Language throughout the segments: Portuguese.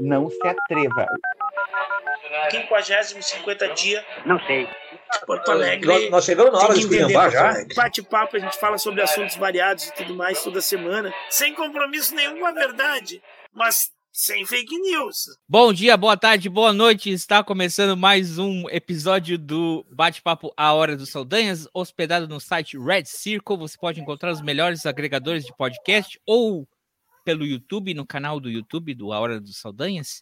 não se atreva. 50 50 dia. Não sei. Porto Alegre. Nós, nós chegamos na hora de esculhambar já. Bate-papo, a gente fala sobre assuntos variados e tudo mais toda semana, sem compromisso nenhum com a verdade, mas sem fake news. Bom dia, boa tarde, boa noite. Está começando mais um episódio do Bate-Papo A Hora dos Saldanhas, hospedado no site Red Circle. Você pode encontrar os melhores agregadores de podcast ou pelo YouTube, no canal do YouTube do A Hora dos Saldanhas,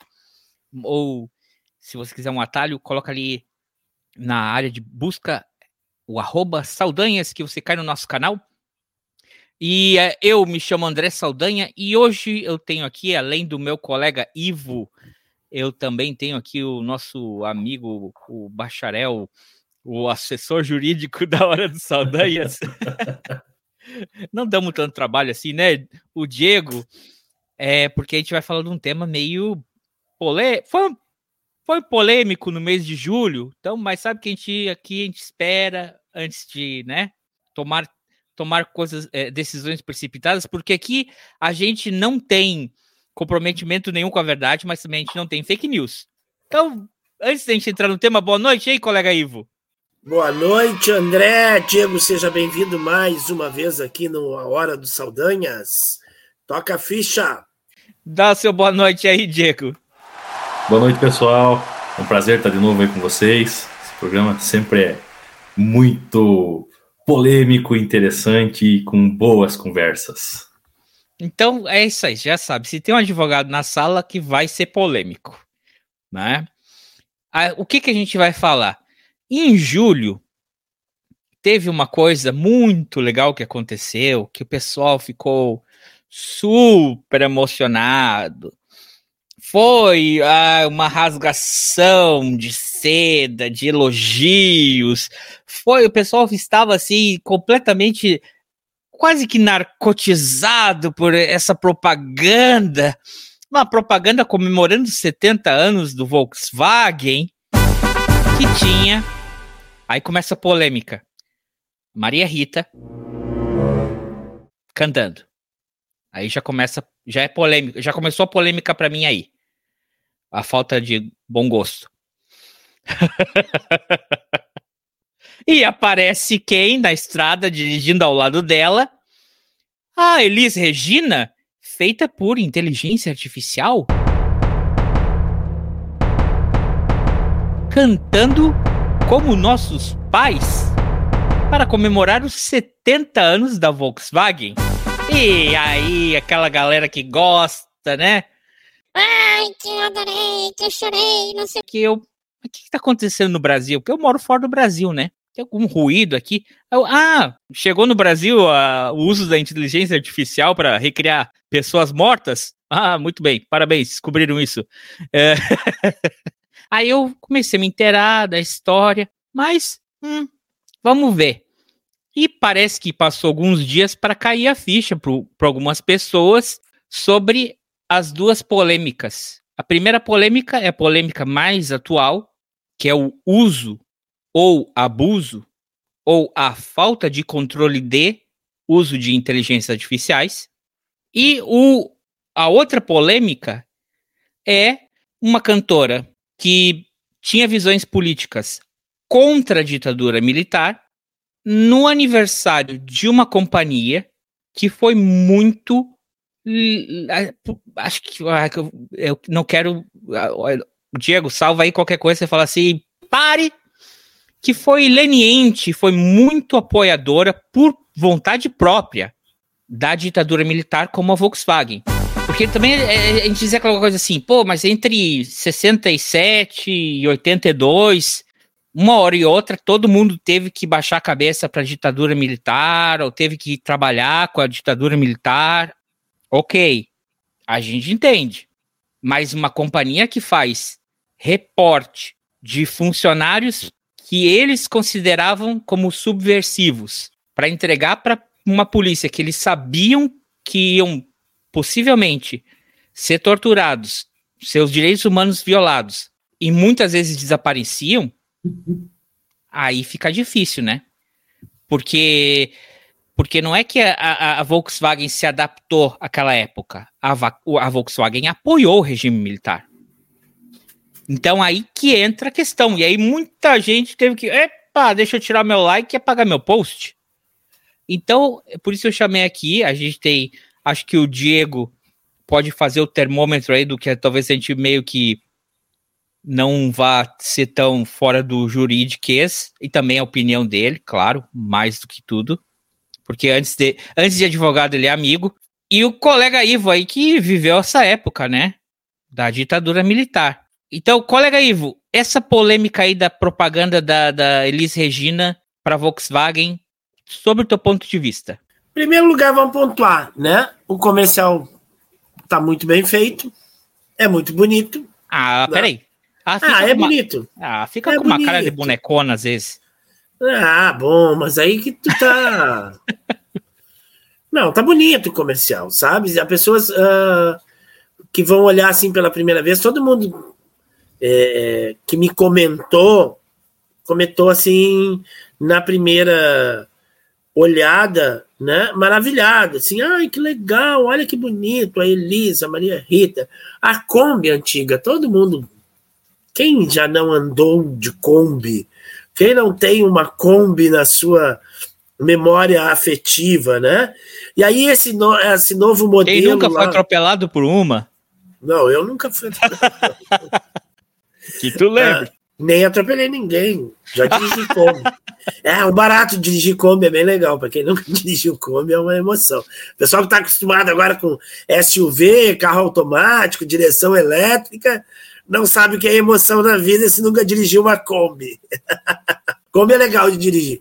ou se você quiser um atalho, coloca ali na área de busca o arroba Saldanhas, que você cai no nosso canal. E é, eu me chamo André Saldanha e hoje eu tenho aqui, além do meu colega Ivo, eu também tenho aqui o nosso amigo, o bacharel, o assessor jurídico da Hora dos Saldanhas. Não damos tanto trabalho assim, né? O Diego, é porque a gente vai falar de um tema meio. Foi foi polêmico no mês de julho, então, mas sabe que a gente aqui a gente espera antes de, né, tomar tomar coisas, é, decisões precipitadas, porque aqui a gente não tem comprometimento nenhum com a verdade, mas também a gente não tem fake news. Então, antes da gente entrar no tema, boa noite aí, colega Ivo. Boa noite, André. Diego, seja bem-vindo mais uma vez aqui no A Hora dos Saldanhas. Toca a ficha. Dá seu boa noite aí, Diego. Boa noite, pessoal. É um prazer estar de novo aí com vocês. Esse programa sempre é muito polêmico, interessante e com boas conversas. Então é isso aí, já sabe. Se tem um advogado na sala que vai ser polêmico, né? o que, que a gente vai falar? Em julho, teve uma coisa muito legal que aconteceu, que o pessoal ficou super emocionado foi ah, uma rasgação de seda, de elogios. Foi, o pessoal estava assim completamente quase que narcotizado por essa propaganda. Uma propaganda comemorando 70 anos do Volkswagen que tinha. Aí começa a polêmica. Maria Rita cantando. Aí já começa, já é polêmica, já começou a polêmica para mim aí a falta de bom gosto. e aparece quem na estrada dirigindo ao lado dela? A Elis Regina, feita por inteligência artificial? Cantando como nossos pais para comemorar os 70 anos da Volkswagen. E aí, aquela galera que gosta, né? Ai, que eu adorei, que eu chorei, não sei o que. Eu, o que está acontecendo no Brasil? Porque eu moro fora do Brasil, né? Tem algum ruído aqui? Eu, ah, chegou no Brasil uh, o uso da inteligência artificial para recriar pessoas mortas? Ah, muito bem, parabéns, descobriram isso. É... Aí eu comecei a me inteirar da história, mas hum, vamos ver. E parece que passou alguns dias para cair a ficha para algumas pessoas sobre as duas polêmicas. A primeira polêmica é a polêmica mais atual, que é o uso ou abuso ou a falta de controle de uso de inteligências artificiais. E o, a outra polêmica é uma cantora que tinha visões políticas contra a ditadura militar no aniversário de uma companhia que foi muito acho que ah, eu não quero. Ah, Diego, salva aí qualquer coisa, você fala assim, pare! Que foi leniente, foi muito apoiadora por vontade própria da ditadura militar como a Volkswagen. Porque também é, é, a gente dizia aquela coisa assim, pô, mas entre 67 e 82, uma hora e outra, todo mundo teve que baixar a cabeça para a ditadura militar, ou teve que trabalhar com a ditadura militar. Ok, a gente entende. Mas uma companhia que faz reporte de funcionários que eles consideravam como subversivos para entregar para uma polícia que eles sabiam que iam possivelmente ser torturados, seus direitos humanos violados e muitas vezes desapareciam, aí fica difícil, né? Porque Porque não é que a, a, a Volkswagen se adaptou àquela época. A, a Volkswagen apoiou o regime militar. Então aí que entra a questão. E aí muita gente teve que. Epa, deixa eu tirar meu like e apagar meu post. Então, por isso eu chamei aqui. A gente tem. Acho que o Diego pode fazer o termômetro aí do que talvez a gente meio que não vá ser tão fora do jurídico e também a opinião dele, claro, mais do que tudo, porque antes de, antes de advogado ele é amigo, e o colega Ivo aí que viveu essa época, né, da ditadura militar. Então, colega Ivo, essa polêmica aí da propaganda da, da Elis Regina para Volkswagen, sobre o teu ponto de vista. Em primeiro lugar, vamos pontuar, né? O comercial tá muito bem feito, é muito bonito. Ah, né? peraí. Ah, ah é uma... bonito. Ah, fica é com bonito. uma cara de bonecona às vezes. Ah, bom, mas aí que tu tá. Não, tá bonito o comercial, sabe? As pessoas uh, que vão olhar assim pela primeira vez, todo mundo é, que me comentou, comentou assim na primeira olhada, né? Maravilhada, assim, ai que legal, olha que bonito, a Elisa, a Maria Rita, a Kombi antiga, todo mundo quem já não andou de Kombi? Quem não tem uma Kombi na sua memória afetiva, né? E aí esse, no, esse novo modelo. Quem nunca lá... foi atropelado por uma? Não, eu nunca fui atropelado. que tu lembra? Nem atropelei ninguém. Já dirigi Kombi. É, o barato de dirigir Kombi é bem legal. Para quem nunca dirigiu Kombi, é uma emoção. O pessoal que está acostumado agora com SUV, carro automático, direção elétrica, não sabe o que é emoção na vida se nunca dirigiu uma Kombi. Kombi é legal de dirigir.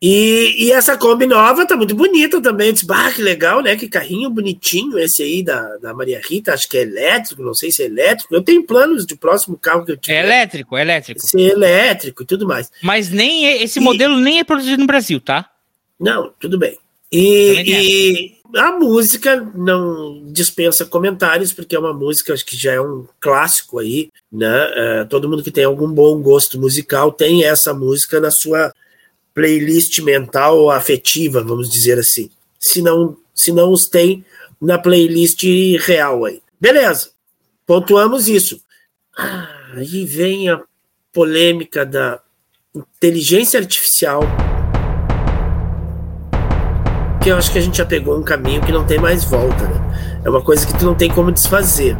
E, e, essa Kombi nova tá muito bonita também. Disse, bah, que legal, né? Que carrinho bonitinho esse aí da, da Maria Rita. Acho que é elétrico, não sei se é elétrico. Eu tenho planos de próximo carro que eu tiver. É elétrico, é elétrico. Ser elétrico e tudo mais. Mas nem esse e, modelo nem é produzido no Brasil, tá? Não, tudo bem. E, e a música não dispensa comentários, porque é uma música, acho que já é um clássico aí, né? É, todo mundo que tem algum bom gosto musical tem essa música na sua playlist mental afetiva, vamos dizer assim. Se não, se não os tem na playlist real aí. Beleza, pontuamos isso. Ah, aí vem a polêmica da inteligência artificial porque eu acho que a gente já pegou um caminho que não tem mais volta, né? É uma coisa que tu não tem como desfazer.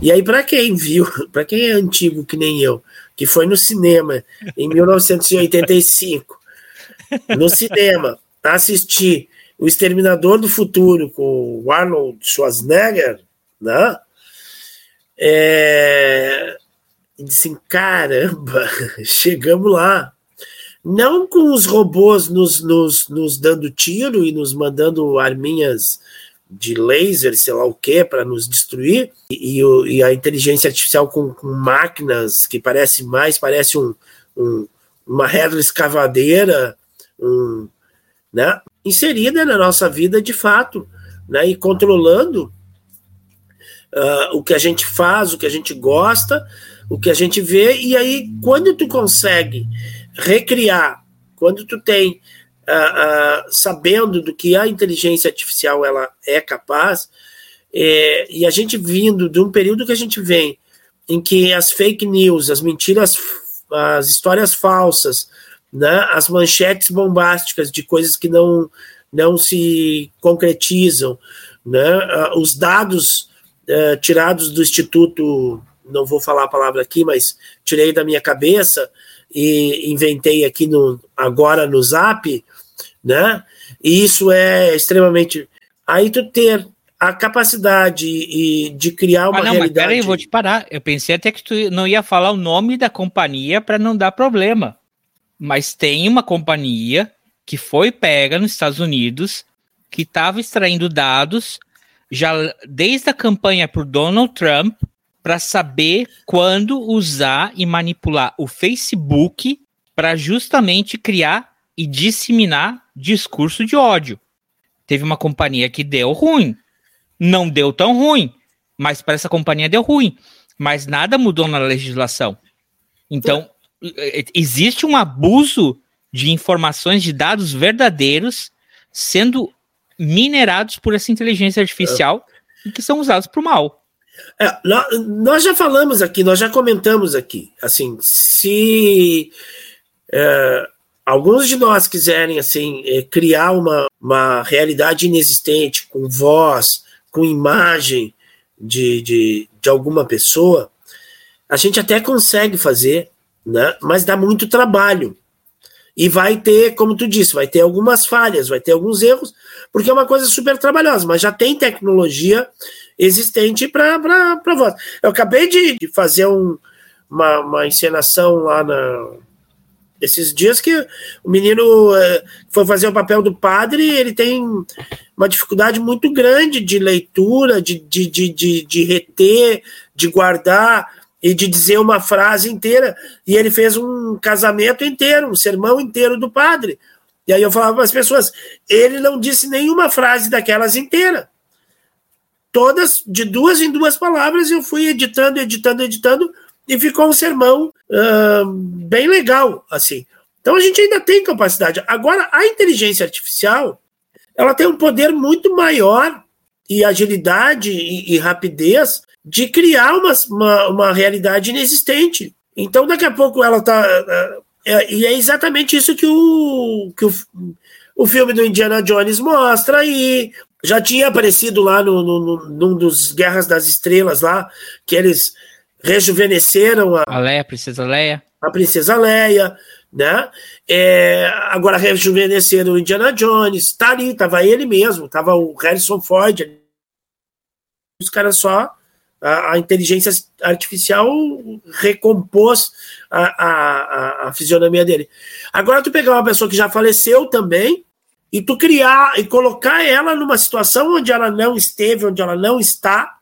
E aí, para quem viu, para quem é antigo que nem eu, que foi no cinema em 1985, no cinema, assistir O Exterminador do Futuro com o Arnold Schwarzenegger, né? É... E disse, assim, caramba, chegamos lá não com os robôs nos, nos, nos dando tiro e nos mandando arminhas de laser, sei lá o que, para nos destruir, e, e, e, a inteligência artificial com, com, máquinas que parece mais, parece um, um, uma retroescavadeira, escavadeira, um, né, inserida na nossa vida de fato, né, e controlando uh, o que a gente faz, o que a gente gosta, o que a gente vê, e aí quando tu consegue recriar, quando tu tem, uh, uh, sabendo do que a inteligência artificial ela é capaz, é, e a gente vindo de um período que a gente vem, em que as fake news, as mentiras, as histórias falsas, né, as manchetes bombásticas de coisas que não, não se concretizam, né, uh, os dados tirados do Instituto, não vou falar a palavra aqui, mas tirei da minha cabeça, e inventei aqui no agora no Zap, né? E isso é extremamente. Aí tu ter a capacidade e de criar uma ah, não, realidade. Mas peraí, vou te parar. Eu pensei até que tu não ia falar o nome da companhia para não dar problema. Mas tem uma companhia que foi pega nos Estados Unidos que estava extraindo dados já desde a campanha por Donald Trump para saber quando usar e manipular o Facebook para justamente criar e disseminar discurso de ódio. Teve uma companhia que deu ruim, não deu tão ruim, mas para essa companhia deu ruim, mas nada mudou na legislação. Então, existe um abuso de informações, de dados verdadeiros sendo minerados por essa inteligência artificial e que são usados para o mal. É, nós já falamos aqui, nós já comentamos aqui, assim, se é, alguns de nós quiserem assim é, criar uma, uma realidade inexistente com voz, com imagem de, de, de alguma pessoa, a gente até consegue fazer, né? mas dá muito trabalho. E vai ter, como tu disse, vai ter algumas falhas, vai ter alguns erros, porque é uma coisa super trabalhosa, mas já tem tecnologia existente para voz. Eu acabei de, de fazer um, uma, uma encenação lá na, esses dias que o menino é, foi fazer o papel do padre, ele tem uma dificuldade muito grande de leitura, de, de, de, de, de reter, de guardar e de dizer uma frase inteira. E ele fez um casamento inteiro, um sermão inteiro do padre. E aí eu falava para as pessoas: ele não disse nenhuma frase daquelas inteira. Todas, de duas em duas palavras, eu fui editando, editando, editando, e ficou um sermão uh, bem legal, assim. Então a gente ainda tem capacidade. Agora, a inteligência artificial, ela tem um poder muito maior e agilidade e, e rapidez de criar uma, uma, uma, realidade inexistente. Então, daqui a pouco ela está. Uh, é, e é exatamente isso que o, que o, o filme do Indiana Jones mostra aí. Já tinha aparecido lá no, no, no, num dos Guerras das Estrelas lá, que eles rejuvenesceram a, a Leia, a Princesa Leia. A Princesa Leia, né? É, agora rejuvenesceram o Indiana Jones, tá ali, tava ele mesmo, tava o Harrison Ford. Os caras só. A, a, inteligência artificial recompôs a, a, a, fisionomia dele. Agora, tu pegar uma pessoa que já faleceu também e tu criar e colocar ela numa situação onde ela não esteve, onde ela não está,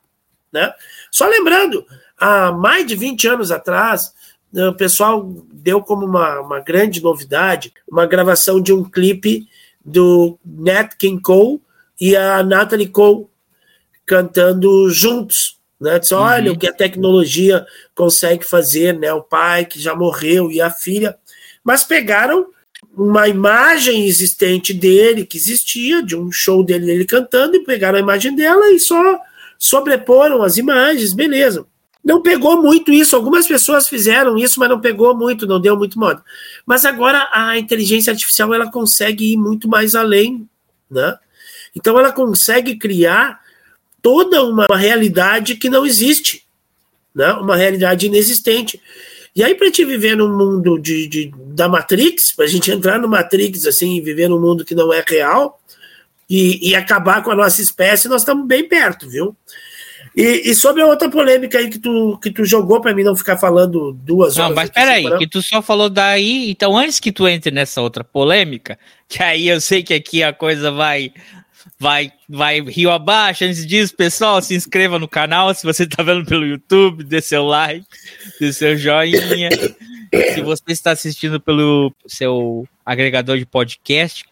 né? Só lembrando, há mais de 20 anos atrás, né, o pessoal deu como uma, uma grande novidade uma gravação de um clipe do Nat King Cole e a Natalie Cole cantando juntos. Né? Diz, Olha uhum. o que a tecnologia consegue fazer, né? O pai que já morreu e a filha. Mas pegaram uma imagem existente dele, que existia, de um show dele, ele cantando, e pegaram a imagem dela e só sobreporam as imagens, beleza. Não pegou muito isso. Algumas pessoas fizeram isso, mas não pegou muito, não deu muito modo. Mas agora a inteligência artificial ela consegue ir muito mais além, né? Então ela consegue criar toda uma, uma realidade que não existe, né? Uma realidade inexistente. E aí, para te viver num mundo de, de da Matrix, para a gente entrar no Matrix assim e viver num mundo que não é real e, e acabar com a nossa espécie, nós estamos bem perto, viu? E, e, sobre a outra polêmica aí que tu, que tu jogou para mim não ficar falando duas horas. Não, mas peraí, que tu só falou daí. Então, antes que tu entre nessa outra polêmica, que aí eu sei que aqui a coisa vai. Vai, vai rio abaixo. Antes disso, pessoal, se inscreva no canal. Se você está vendo pelo YouTube, dê seu like, dê seu joinha. se você está assistindo pelo seu agregador de podcast,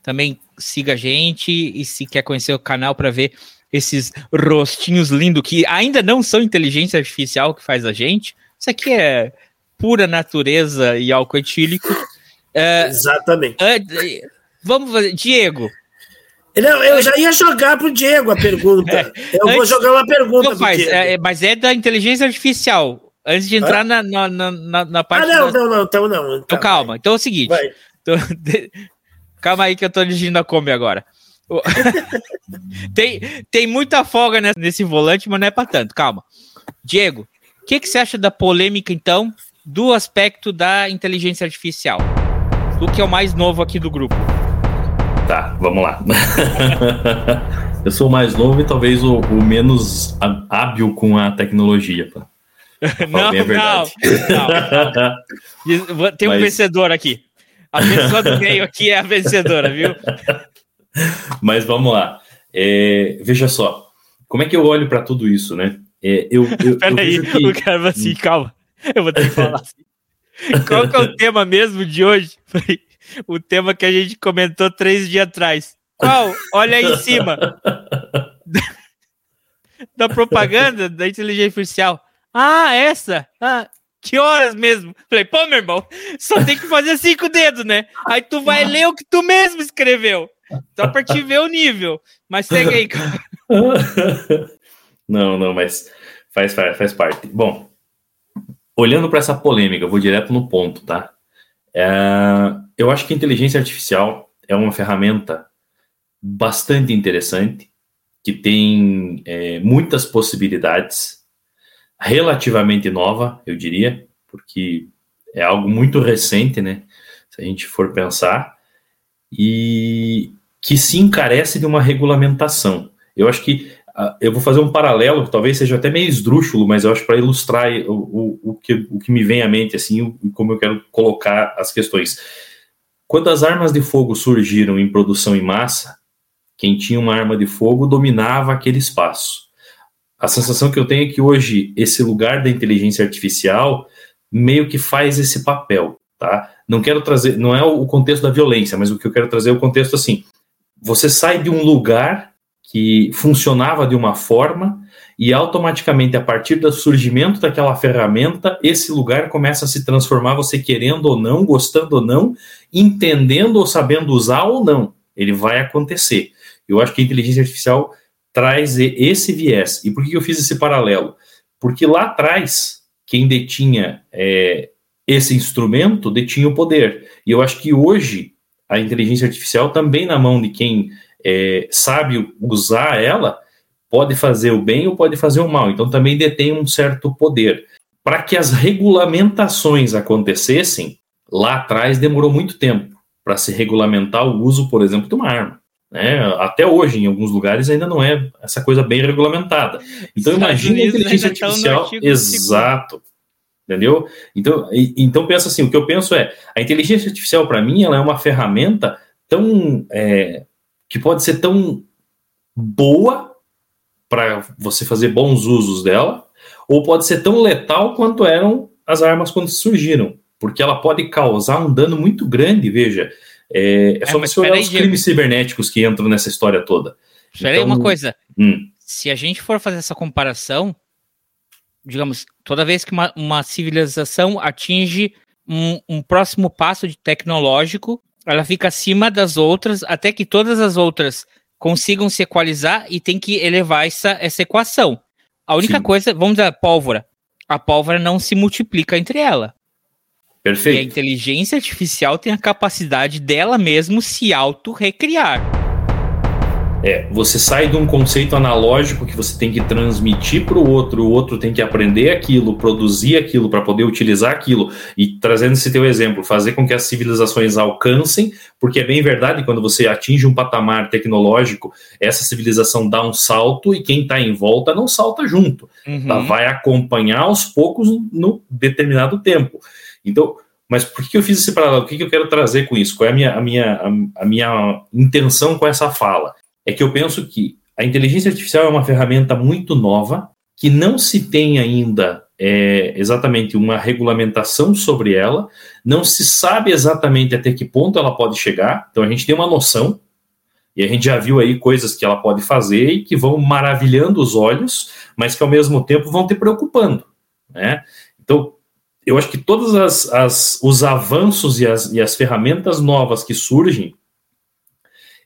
também siga a gente. E se quer conhecer o canal para ver esses rostinhos lindos que ainda não são inteligência artificial que faz a gente. Isso aqui é pura natureza e álcool etílico. É, Exatamente. É, vamos fazer. Diego. Não, eu já ia jogar pro Diego a pergunta. É, eu antes, vou jogar uma pergunta não faz, é, mas é da inteligência artificial. Antes de entrar na, na, na, na, parte. Ah, não, da... não, não, então não. Então, então calma. Então é o seguinte. Então. Calma aí que eu tô dirigindo a Kombi agora. tem, tem muita folga nesse volante, mas não é para tanto. Calma. Diego, o que, que você acha da polêmica, então, do aspecto da inteligência artificial? Do que é o mais novo aqui do grupo? Tá, vamos lá. Eu sou o mais novo e talvez o, o menos hábil com a tecnologia. Pá. Não, não, não, Tem um Mas... vencedor aqui. A pessoa do meio aqui é a vencedora, viu? Mas vamos lá. É, veja só, como é que eu olho para tudo isso, né? É, eu, eu, Peraí, que... o cara vai assim, calma, eu vou ter que falar assim. Qual que é o tema mesmo de hoje? O tema que a gente comentou três dias atrás. Qual? Olha aí em cima. da propaganda da inteligência artificial. Ah, essa? Ah, que horas mesmo? Falei, pô, meu irmão, só tem que fazer cinco dedos, né? Aí tu vai ler o que tu mesmo escreveu. Só para te ver o nível. Mas segue aí, cara. Não, não, mas faz, faz, faz parte. Bom, olhando para essa polêmica, vou direto no ponto, tá? É, eu acho que a inteligência artificial é uma ferramenta bastante interessante, que tem é, muitas possibilidades, relativamente nova, eu diria, porque é algo muito recente, né? Se a gente for pensar, e que se encarece de uma regulamentação. Eu acho que uh, eu vou fazer um paralelo, que talvez seja até meio esdrúxulo, mas eu acho para ilustrar o, o, o, que, o que me vem à mente, assim, o, como eu quero colocar as questões. Quando as armas de fogo surgiram em produção em massa, quem tinha uma arma de fogo dominava aquele espaço. A sensação que eu tenho é que hoje esse lugar da inteligência artificial meio que faz esse papel, tá? Não quero trazer, não é o contexto da violência, mas o que eu quero trazer é o contexto assim. Você sai de um lugar que funcionava de uma forma e automaticamente a partir do surgimento daquela ferramenta, esse lugar começa a se transformar, você querendo ou não, gostando ou não, entendendo ou sabendo usar ou não. Ele vai acontecer. Eu acho que a inteligência artificial traz esse viés. E por que eu fiz esse paralelo? Porque lá atrás, quem detinha é, esse instrumento detinha o poder. E eu acho que hoje a inteligência artificial também na mão de quem é, sabe usar ela pode fazer o bem ou pode fazer o mal. Então também detém um certo poder. Para que as regulamentações acontecessem, lá atrás demorou muito tempo para se regulamentar o uso, por exemplo, de uma arma. Né? Até hoje, em alguns lugares, ainda não é essa coisa bem regulamentada. Então, imagine a inteligência artificial. Exato. Entendeu? Então, e, então, pensa assim: o que eu penso é, a inteligência artificial, para mim, ela é uma ferramenta tão. É, que pode ser tão boa para você fazer bons usos dela, ou pode ser tão letal quanto eram as armas quando surgiram, porque ela pode causar um dano muito grande, veja. É, é só é, você olhar os crimes cibernéticos que entram nessa história toda. Espera então, aí uma coisa. Hum. Se a gente for fazer essa comparação, digamos, toda vez que uma, uma civilização atinge um, um, próximo passo de tecnológico, ela fica acima das outras, até que todas as outras consigam se equalizar e tem que elevar essa, essa equação. A única Sim. coisa, vamos dizer, a pólvora. A pólvora não se multiplica entre ela. Perfeito. E a inteligência artificial tem a capacidade dela mesmo se auto-recriar. É, você sai de um conceito analógico que você tem que transmitir para o outro, o outro tem que aprender aquilo, produzir aquilo para poder utilizar aquilo e trazendo esse teu exemplo, fazer com que as civilizações alcancem, porque é bem verdade quando você atinge um patamar tecnológico, essa civilização dá um salto e quem está em volta não salta junto, uhum. ela vai acompanhar aos poucos no determinado tempo. Então, mas por que eu fiz esse paralelo? O que eu quero trazer com isso? Qual é a minha, a minha, a, minha intenção com essa fala? É que eu penso que a inteligência artificial é uma ferramenta muito nova, que não se tem ainda é, exatamente uma regulamentação sobre ela, não se sabe exatamente até que ponto ela pode chegar, então a gente tem uma noção, e a gente já viu aí coisas que ela pode fazer e que vão maravilhando os olhos, mas que ao mesmo tempo vão te preocupando. Né? Então, eu acho que todos as, as, os avanços e as, e as ferramentas novas que surgem,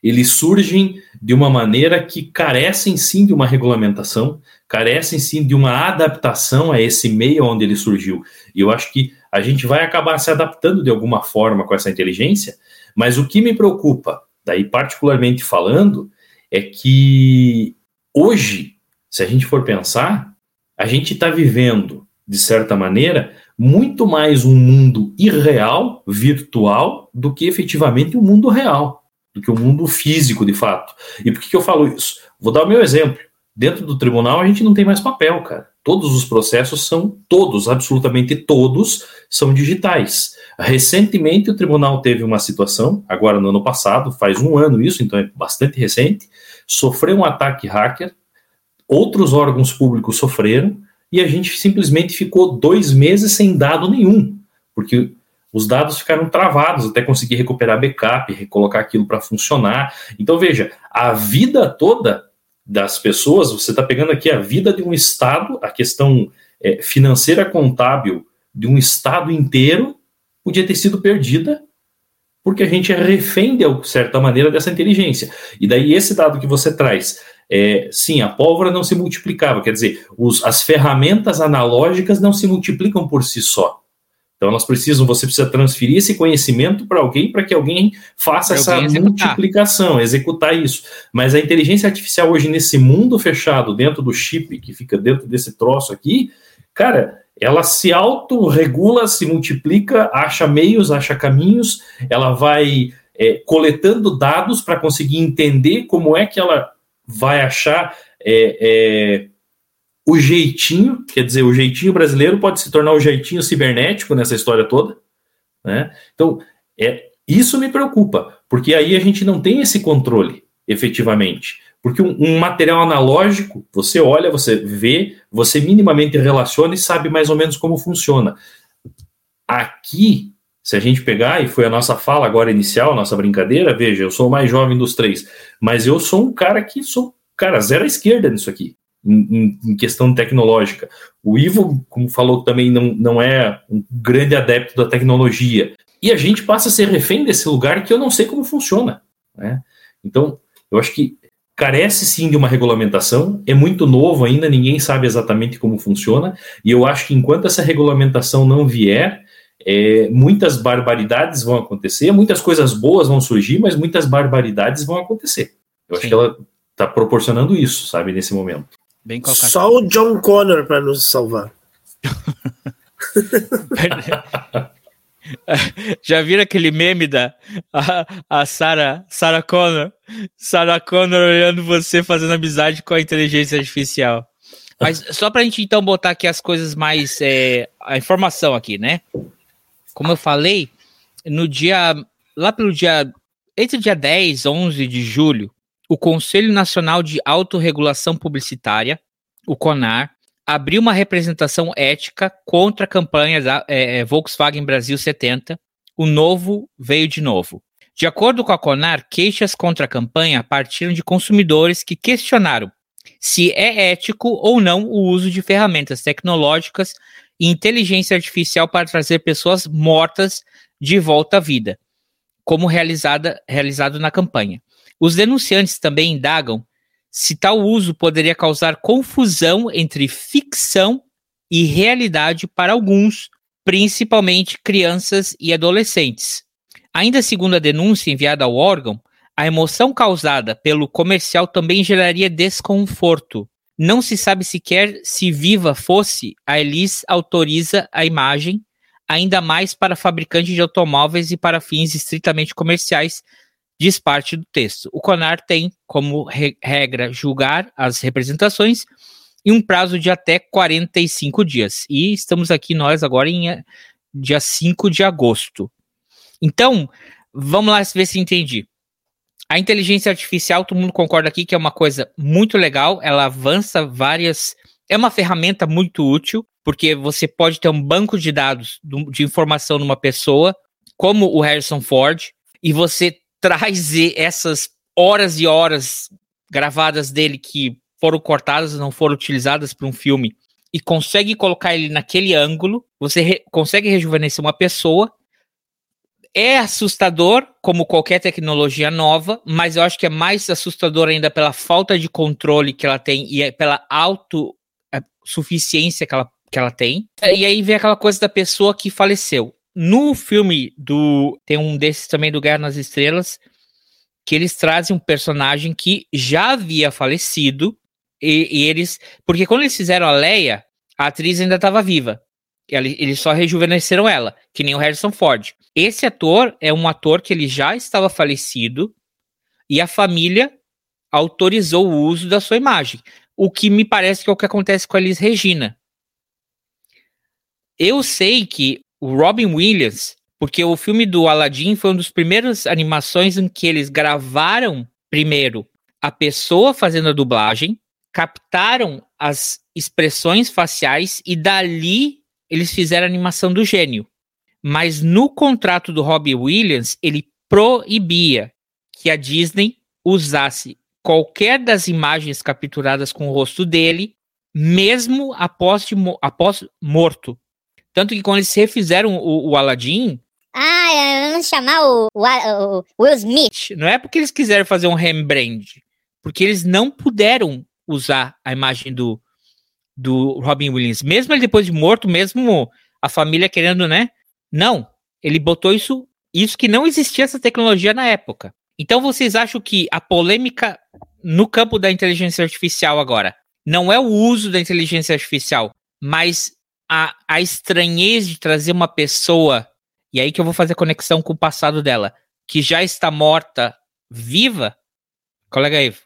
eles surgem de uma maneira que carecem sim de uma regulamentação, carecem sim de uma adaptação a esse meio onde ele surgiu. E eu acho que a gente vai acabar se adaptando de alguma forma com essa inteligência, mas o que me preocupa, daí particularmente falando, é que hoje, se a gente for pensar, a gente está vivendo, de certa maneira, muito mais um mundo irreal, virtual, do que efetivamente um mundo real, do que um mundo físico, de fato. E por que, que eu falo isso? Vou dar o meu exemplo. Dentro do tribunal a gente não tem mais papel, cara. Todos os processos são, todos, absolutamente todos, são digitais. Recentemente o tribunal teve uma situação, agora no ano passado, faz um ano isso, então é bastante recente, sofreu um ataque hacker, outros órgãos públicos sofreram, e a gente simplesmente ficou dois meses sem dado nenhum, porque os dados ficaram travados até conseguir recuperar backup, recolocar aquilo para funcionar. Então, veja, a vida toda das pessoas, você está pegando aqui a vida de um Estado, a questão é, financeira contábil de um Estado inteiro podia ter sido perdida porque a gente é refém, de certa maneira, dessa inteligência. E daí, esse dado que você traz, é, sim, a pólvora não se multiplicava, quer dizer, os, as ferramentas analógicas não se multiplicam por si só. Então elas precisam, você precisa transferir esse conhecimento para alguém para que alguém faça essa executar. multiplicação, executar isso. Mas a inteligência artificial hoje nesse mundo fechado, dentro do chip que fica dentro desse troço aqui, cara, ela se autorregula, se multiplica, acha meios, acha caminhos, ela vai é, coletando dados para conseguir entender como é que ela vai achar é, é, o jeitinho, quer dizer, o jeitinho brasileiro pode se tornar o jeitinho cibernético nessa história toda. Né? Então, é, isso me preocupa, porque aí a gente não tem esse controle, efetivamente. Porque um, um, material analógico, você olha, você vê, você minimamente relaciona e sabe mais ou menos como funciona. Aqui, se a gente pegar, e foi a nossa fala agora inicial, nossa brincadeira, veja, eu sou o mais jovem dos três, mas eu sou um cara que sou, cara, zero à esquerda nisso aqui em, em, questão tecnológica. O Ivo, como falou, também não, não é um grande adepto da tecnologia. E a gente passa a ser refém desse lugar que eu não sei como funciona. Né? Então, eu acho que carece sim de uma regulamentação, é muito novo ainda, ninguém sabe exatamente como funciona, e eu acho que enquanto essa regulamentação não vier, é, muitas barbaridades vão acontecer, muitas coisas boas vão surgir, mas muitas barbaridades vão acontecer. Eu sim. acho que ela está proporcionando isso, sabe, nesse momento. Bem. Só o John Connor para nos salvar. Já viram aquele meme da a, a Sarah, Sarah Connor? Sarah Connor olhando você fazendo amizade com a inteligência artificial. Mas só para a gente então botar aqui as coisas mais. É, a informação aqui, né? Como eu falei, no dia. Lá pelo dia. Entre o dia 10 11 de julho, o Conselho Nacional de Autorregulação Publicitária, o CONAR, abriu uma representação ética contra a campanha da é, é Volkswagen Brasil 70. O novo veio de novo. De acordo com a CONAR, queixas contra a campanha partiram de consumidores que questionaram se é ético ou não o uso de ferramentas tecnológicas e inteligência artificial para trazer pessoas mortas de volta à vida, como realizada, realizado na campanha. Os denunciantes também indagam se tal uso poderia causar confusão entre ficção e realidade para alguns, principalmente crianças e adolescentes. Ainda segundo a denúncia enviada ao órgão, a emoção causada pelo comercial também geraria desconforto. Não se sabe sequer se viva fosse, a Elis autoriza a imagem, ainda mais para fabricantes de automóveis e para fins estritamente comerciais, diz parte do texto. O CONAR tem como re regra julgar as representações em um prazo de até 45 dias. E estamos aqui nós agora em eh, dia 5 de agosto. Então, vamos lá ver se entendi. A inteligência artificial, todo mundo concorda aqui que é uma coisa muito legal, ela avança várias. É uma ferramenta muito útil, porque você pode ter um banco de dados de informação numa pessoa, como o Harrison Ford, e você traz essas horas e horas gravadas dele que foram cortadas, não foram utilizadas para um filme, e consegue colocar ele naquele ângulo, você re consegue rejuvenescer uma pessoa. É assustador, como qualquer tecnologia nova, mas eu acho que é mais assustador ainda pela falta de controle que ela tem e é pela autossuficiência que ela, que ela tem. E aí vem aquela coisa da pessoa que faleceu. No filme do. Tem um desses também do Guerra nas Estrelas, que eles trazem um personagem que já havia falecido. E, e eles. Porque quando eles fizeram a Leia, a atriz ainda estava viva. Eles só rejuvenesceram ela, que nem o Harrison Ford. Esse ator é um ator que ele já estava falecido e a família autorizou o uso da sua imagem. O que me parece que é o que acontece com a Elis Regina. Eu sei que o Robin Williams, porque o filme do Aladdin foi uma das primeiras animações em que eles gravaram primeiro a pessoa fazendo a dublagem, captaram as expressões faciais e dali eles fizeram a animação do gênio. Mas no contrato do Robin Williams, ele proibia que a Disney usasse qualquer das imagens capturadas com o rosto dele, mesmo após, de, após morto. Tanto que quando eles refizeram o, o Aladdin, Ah, vamos chamar o, o, o Will Smith. Não é porque eles quiseram fazer um rebrand, porque eles não puderam usar a imagem do, do Robin Williams, mesmo ele depois de morto, mesmo a família querendo, né? Não, ele botou isso, isso que não existia essa tecnologia na época. Então vocês acham que a polêmica no campo da inteligência artificial agora não é o uso da inteligência artificial, mas a, a estranheza de trazer uma pessoa, e aí que eu vou fazer conexão com o passado dela, que já está morta, viva? Colega Ivo,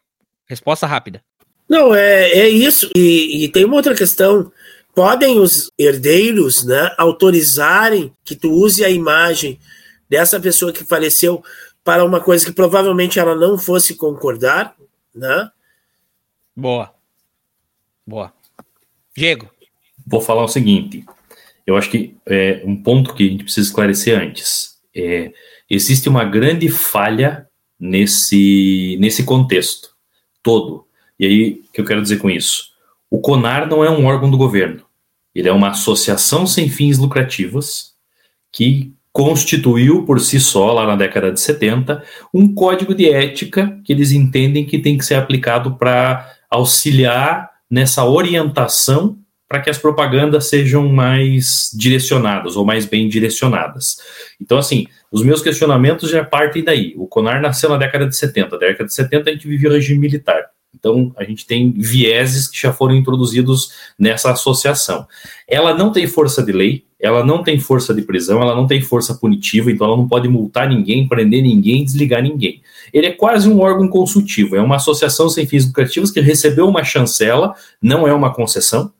resposta rápida. Não, é, é isso. E, e tem uma outra questão. Podem os herdeiros né, autorizarem que tu use a imagem dessa pessoa que faleceu para uma coisa que provavelmente ela não fosse concordar, né? Boa. Boa. Diego. Vou falar o seguinte. Eu acho que é um ponto que a gente precisa esclarecer antes. É, existe uma grande falha nesse, nesse contexto todo. E aí, o que eu quero dizer com isso? O CONAR não é um órgão do governo. Ele é uma associação sem fins lucrativos que constituiu por si só, lá na década de 70, um código de ética que eles entendem que tem que ser aplicado para auxiliar nessa orientação para que as propagandas sejam mais direcionadas ou mais bem direcionadas. Então, assim, os meus questionamentos já partem daí. O CONAR nasceu na década de 70. Na década de 70 a gente vivia o regime militar. Então, a gente tem vieses que já foram introduzidos nessa associação. Ela não tem força de lei, ela não tem força de prisão, ela não tem força punitiva, então ela não pode multar ninguém, prender ninguém, desligar ninguém. Ele é quase um órgão consultivo, é uma associação sem fins lucrativos que recebeu uma chancela, não é uma concessão,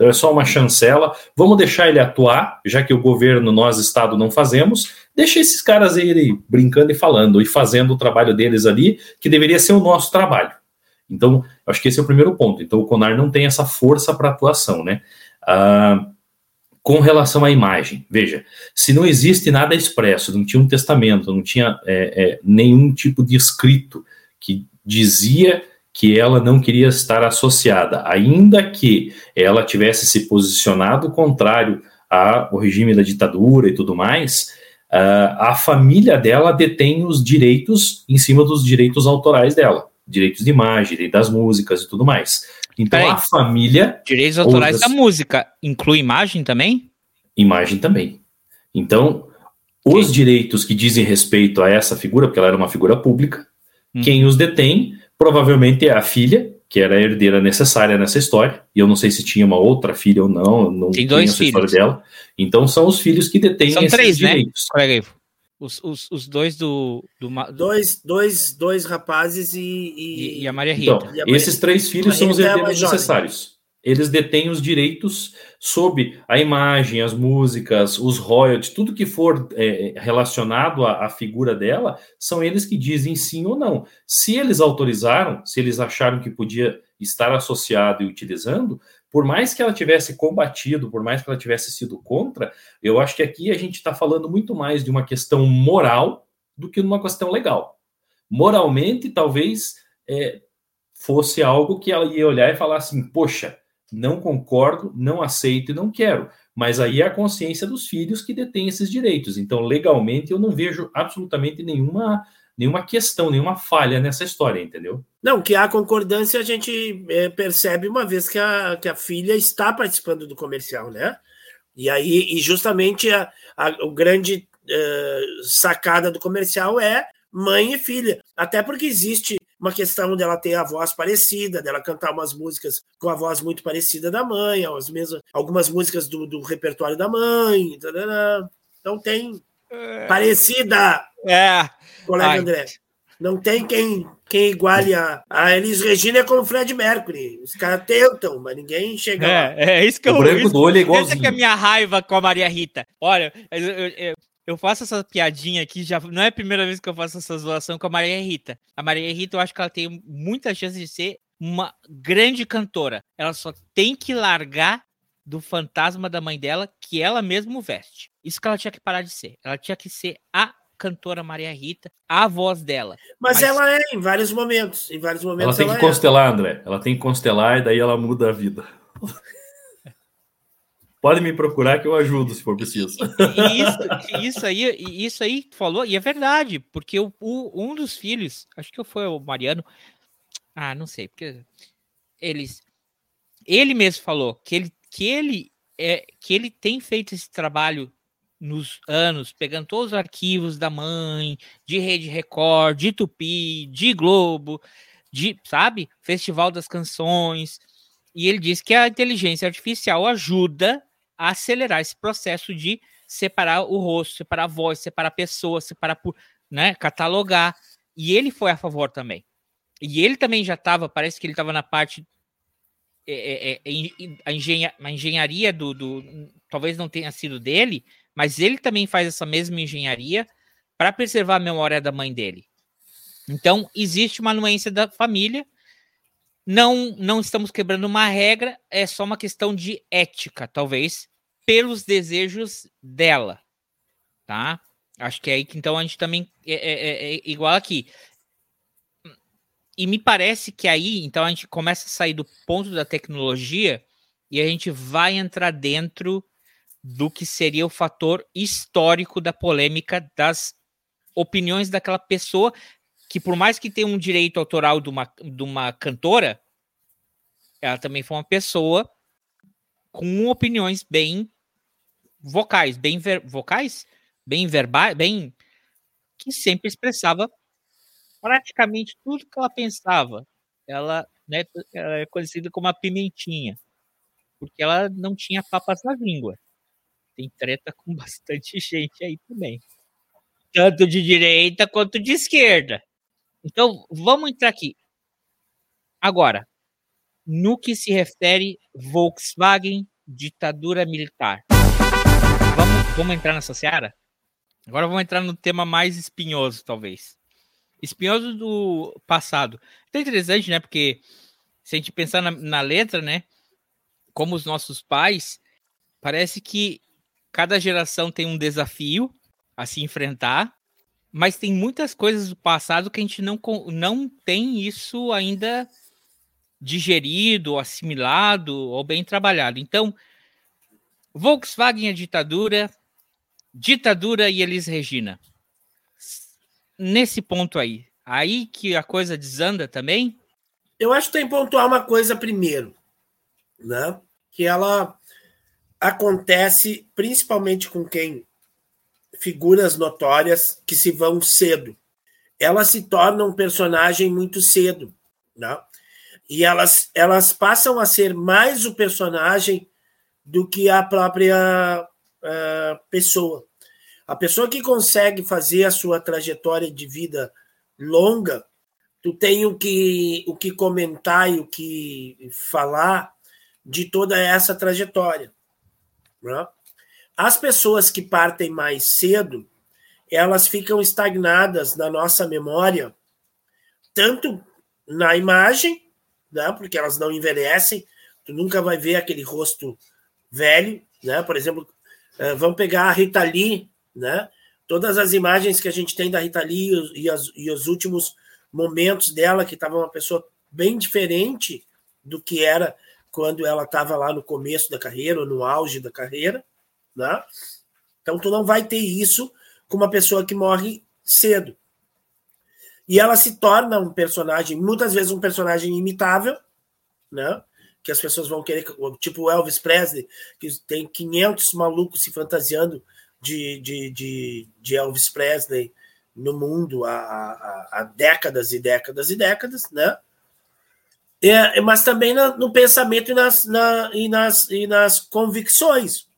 então é só uma chancela. Vamos deixar ele atuar, já que o governo, nós, Estado, não fazemos. Deixa esses caras aí brincando e falando e fazendo o trabalho deles ali, que deveria ser o nosso trabalho. Então, acho que esse é o primeiro ponto. Então, o CONAR não tem essa força para atuação, né? Ah, com relação à imagem, veja, se não existe nada expresso, não tinha um testamento, não tinha é, é, nenhum tipo de escrito que dizia que ela não queria estar associada, ainda que ela tivesse se posicionado contrário ao regime da ditadura e tudo mais, uh, a família dela detém os direitos em cima dos direitos autorais dela, direitos de imagem, das músicas e tudo mais. Então Peraí, a família. Direitos autorais outras... da música inclui imagem também? Imagem também. Então, os Sim. direitos que dizem respeito a essa figura, porque ela era uma figura pública, hum. quem os detém provavelmente é a filha, que era a herdeira necessária nessa história, e eu não sei se tinha uma outra filha ou não, não tem dois filhos. história dela. Então são os filhos que detêm são esses três, né? direitos. Né? Aí. Os, os, os dois do, do, Dois, dois, dois rapazes e, e, e a Maria Rita. Então, Maria... esses três filhos são os é herdeiros necessários eles detêm os direitos sobre a imagem, as músicas, os royalties, tudo que for é, relacionado à, à, figura dela, são eles que dizem sim ou não. Se eles autorizaram, se eles acharam que podia estar associado e utilizando, por mais que ela tivesse combatido, por mais que ela tivesse sido contra, eu acho que aqui a gente está falando muito mais de uma questão moral do que uma questão legal. Moralmente, talvez é, fosse algo que ela ia olhar e falar assim: poxa não concordo, não aceito e não quero. Mas aí é a consciência dos filhos que detém esses direitos. Então, legalmente, eu não vejo absolutamente nenhuma, nenhuma questão, nenhuma falha nessa história, entendeu? Não, que há concordância a gente é, percebe uma vez que a, que a filha está participando do comercial, né? E aí, e justamente a, a o grande uh, sacada do comercial é mãe e filha. Até porque existe uma questão dela ter a voz parecida, dela cantar umas músicas com a voz muito parecida da mãe, as mesmas, algumas músicas do, do repertório da mãe. Então tem é... parecida. É. Colega Ai. André. Não tem quem, quem iguale a, a Elis Regina é como o Fred Mercury. Os caras tentam, mas ninguém chega é, lá. É, isso que o eu... branco do olho é igualzinho. Essa que é a minha raiva com a Maria Rita. Olha, eu, eu, eu faço essa piadinha aqui, já não é a primeira vez que eu faço essa zoação com a Maria Rita. A Maria Rita, eu acho que ela tem muita chance de ser uma grande cantora. Ela só tem que largar do fantasma da mãe dela, que ela mesma veste. Isso que ela tinha que parar de ser. Ela tinha que ser a cantora Maria Rita, a voz dela. Mas, Mas... ela é em vários momentos. Em vários momentos. Ela tem ela que é. constelar, André. Ela tem que constelar e daí ela muda a vida. Pode me procurar que eu ajudo se for preciso. E isso, isso aí, isso aí falou, e é verdade, porque o, o, um dos filhos, acho que foi o Mariano, ah, não sei, porque eles, ele mesmo falou que ele, que ele, é, que ele tem feito esse trabalho nos anos, pegando todos os arquivos da mãe, de Rede Record, de Tupi, de Globo, de, sabe, Festival das Canções, e ele diz que a inteligência artificial ajuda acelerar esse processo de separar o rosto, separar a voz, separar a pessoa, separar por, né, catalogar. E ele foi a favor também. E ele também já estava, parece que ele estava na parte é, é, é, a, engenha, a engenharia do, do, talvez não tenha sido dele, mas ele também faz essa mesma engenharia para preservar a memória da mãe dele. Então, existe uma anuência da família. Não, não estamos quebrando uma regra, é só uma questão de ética, talvez, pelos desejos dela, tá? Acho que é aí que então a gente também é, é, é, é igual aqui. E me parece que aí, então, a gente começa a sair do ponto da tecnologia e a gente vai entrar dentro do que seria o fator histórico da polêmica das opiniões daquela pessoa que, por mais que tenha um direito autoral de uma, de uma cantora, ela também foi uma pessoa com opiniões bem vocais, bem ver, vocais, bem verbais, bem que sempre expressava praticamente tudo que ela pensava. Ela, né, ela é conhecida como a pimentinha, porque ela não tinha papas na língua. Tem treta com bastante gente aí também. Tanto de direita quanto de esquerda. Então, vamos entrar aqui. Agora, no que se refere Volkswagen ditadura militar. Vamos, vamos entrar nessa seara? Agora vamos entrar no tema mais espinhoso, talvez. Espinhoso do passado. É interessante, né? Porque se a gente pensar na, na letra, né? Como os nossos pais, parece que cada geração tem um desafio a se enfrentar, mas tem muitas coisas do passado que a gente não, não tem isso ainda digerido, assimilado ou bem trabalhado. Então, Volkswagen a ditadura, ditadura e Elis Regina. Nesse ponto aí, aí que a coisa desanda também? Eu acho que tem que pontuar uma coisa primeiro, né? Que ela acontece principalmente com quem figuras notórias que se vão cedo. Ela se torna um personagem muito cedo, né? E elas, elas passam a ser mais o personagem do que a própria uh, pessoa. A pessoa que consegue fazer a sua trajetória de vida longa, tu tem o que, o que comentar e o que falar de toda essa trajetória. Né? As pessoas que partem mais cedo, elas ficam estagnadas na nossa memória, tanto na imagem né? porque elas não envelhecem, tu nunca vai ver aquele rosto velho, né? Por exemplo, uh, vamos pegar a Rita Lee, né? Todas as imagens que a gente tem da Rita Lee e, e os últimos momentos dela, que estava uma pessoa bem diferente do que era quando ela estava lá no começo da carreira, ou no auge da carreira, né? Então tu não vai ter isso com uma pessoa que morre cedo. E ela se torna um personagem, muitas vezes um personagem imitável, né? Que as pessoas vão querer, tipo Elvis Presley, que tem 500 malucos se fantasiando de, de, de, de Elvis Presley no mundo há, há, há, décadas e décadas e décadas, né? É, mas também no, no pensamento e nas, na, e, nas, e nas convicções,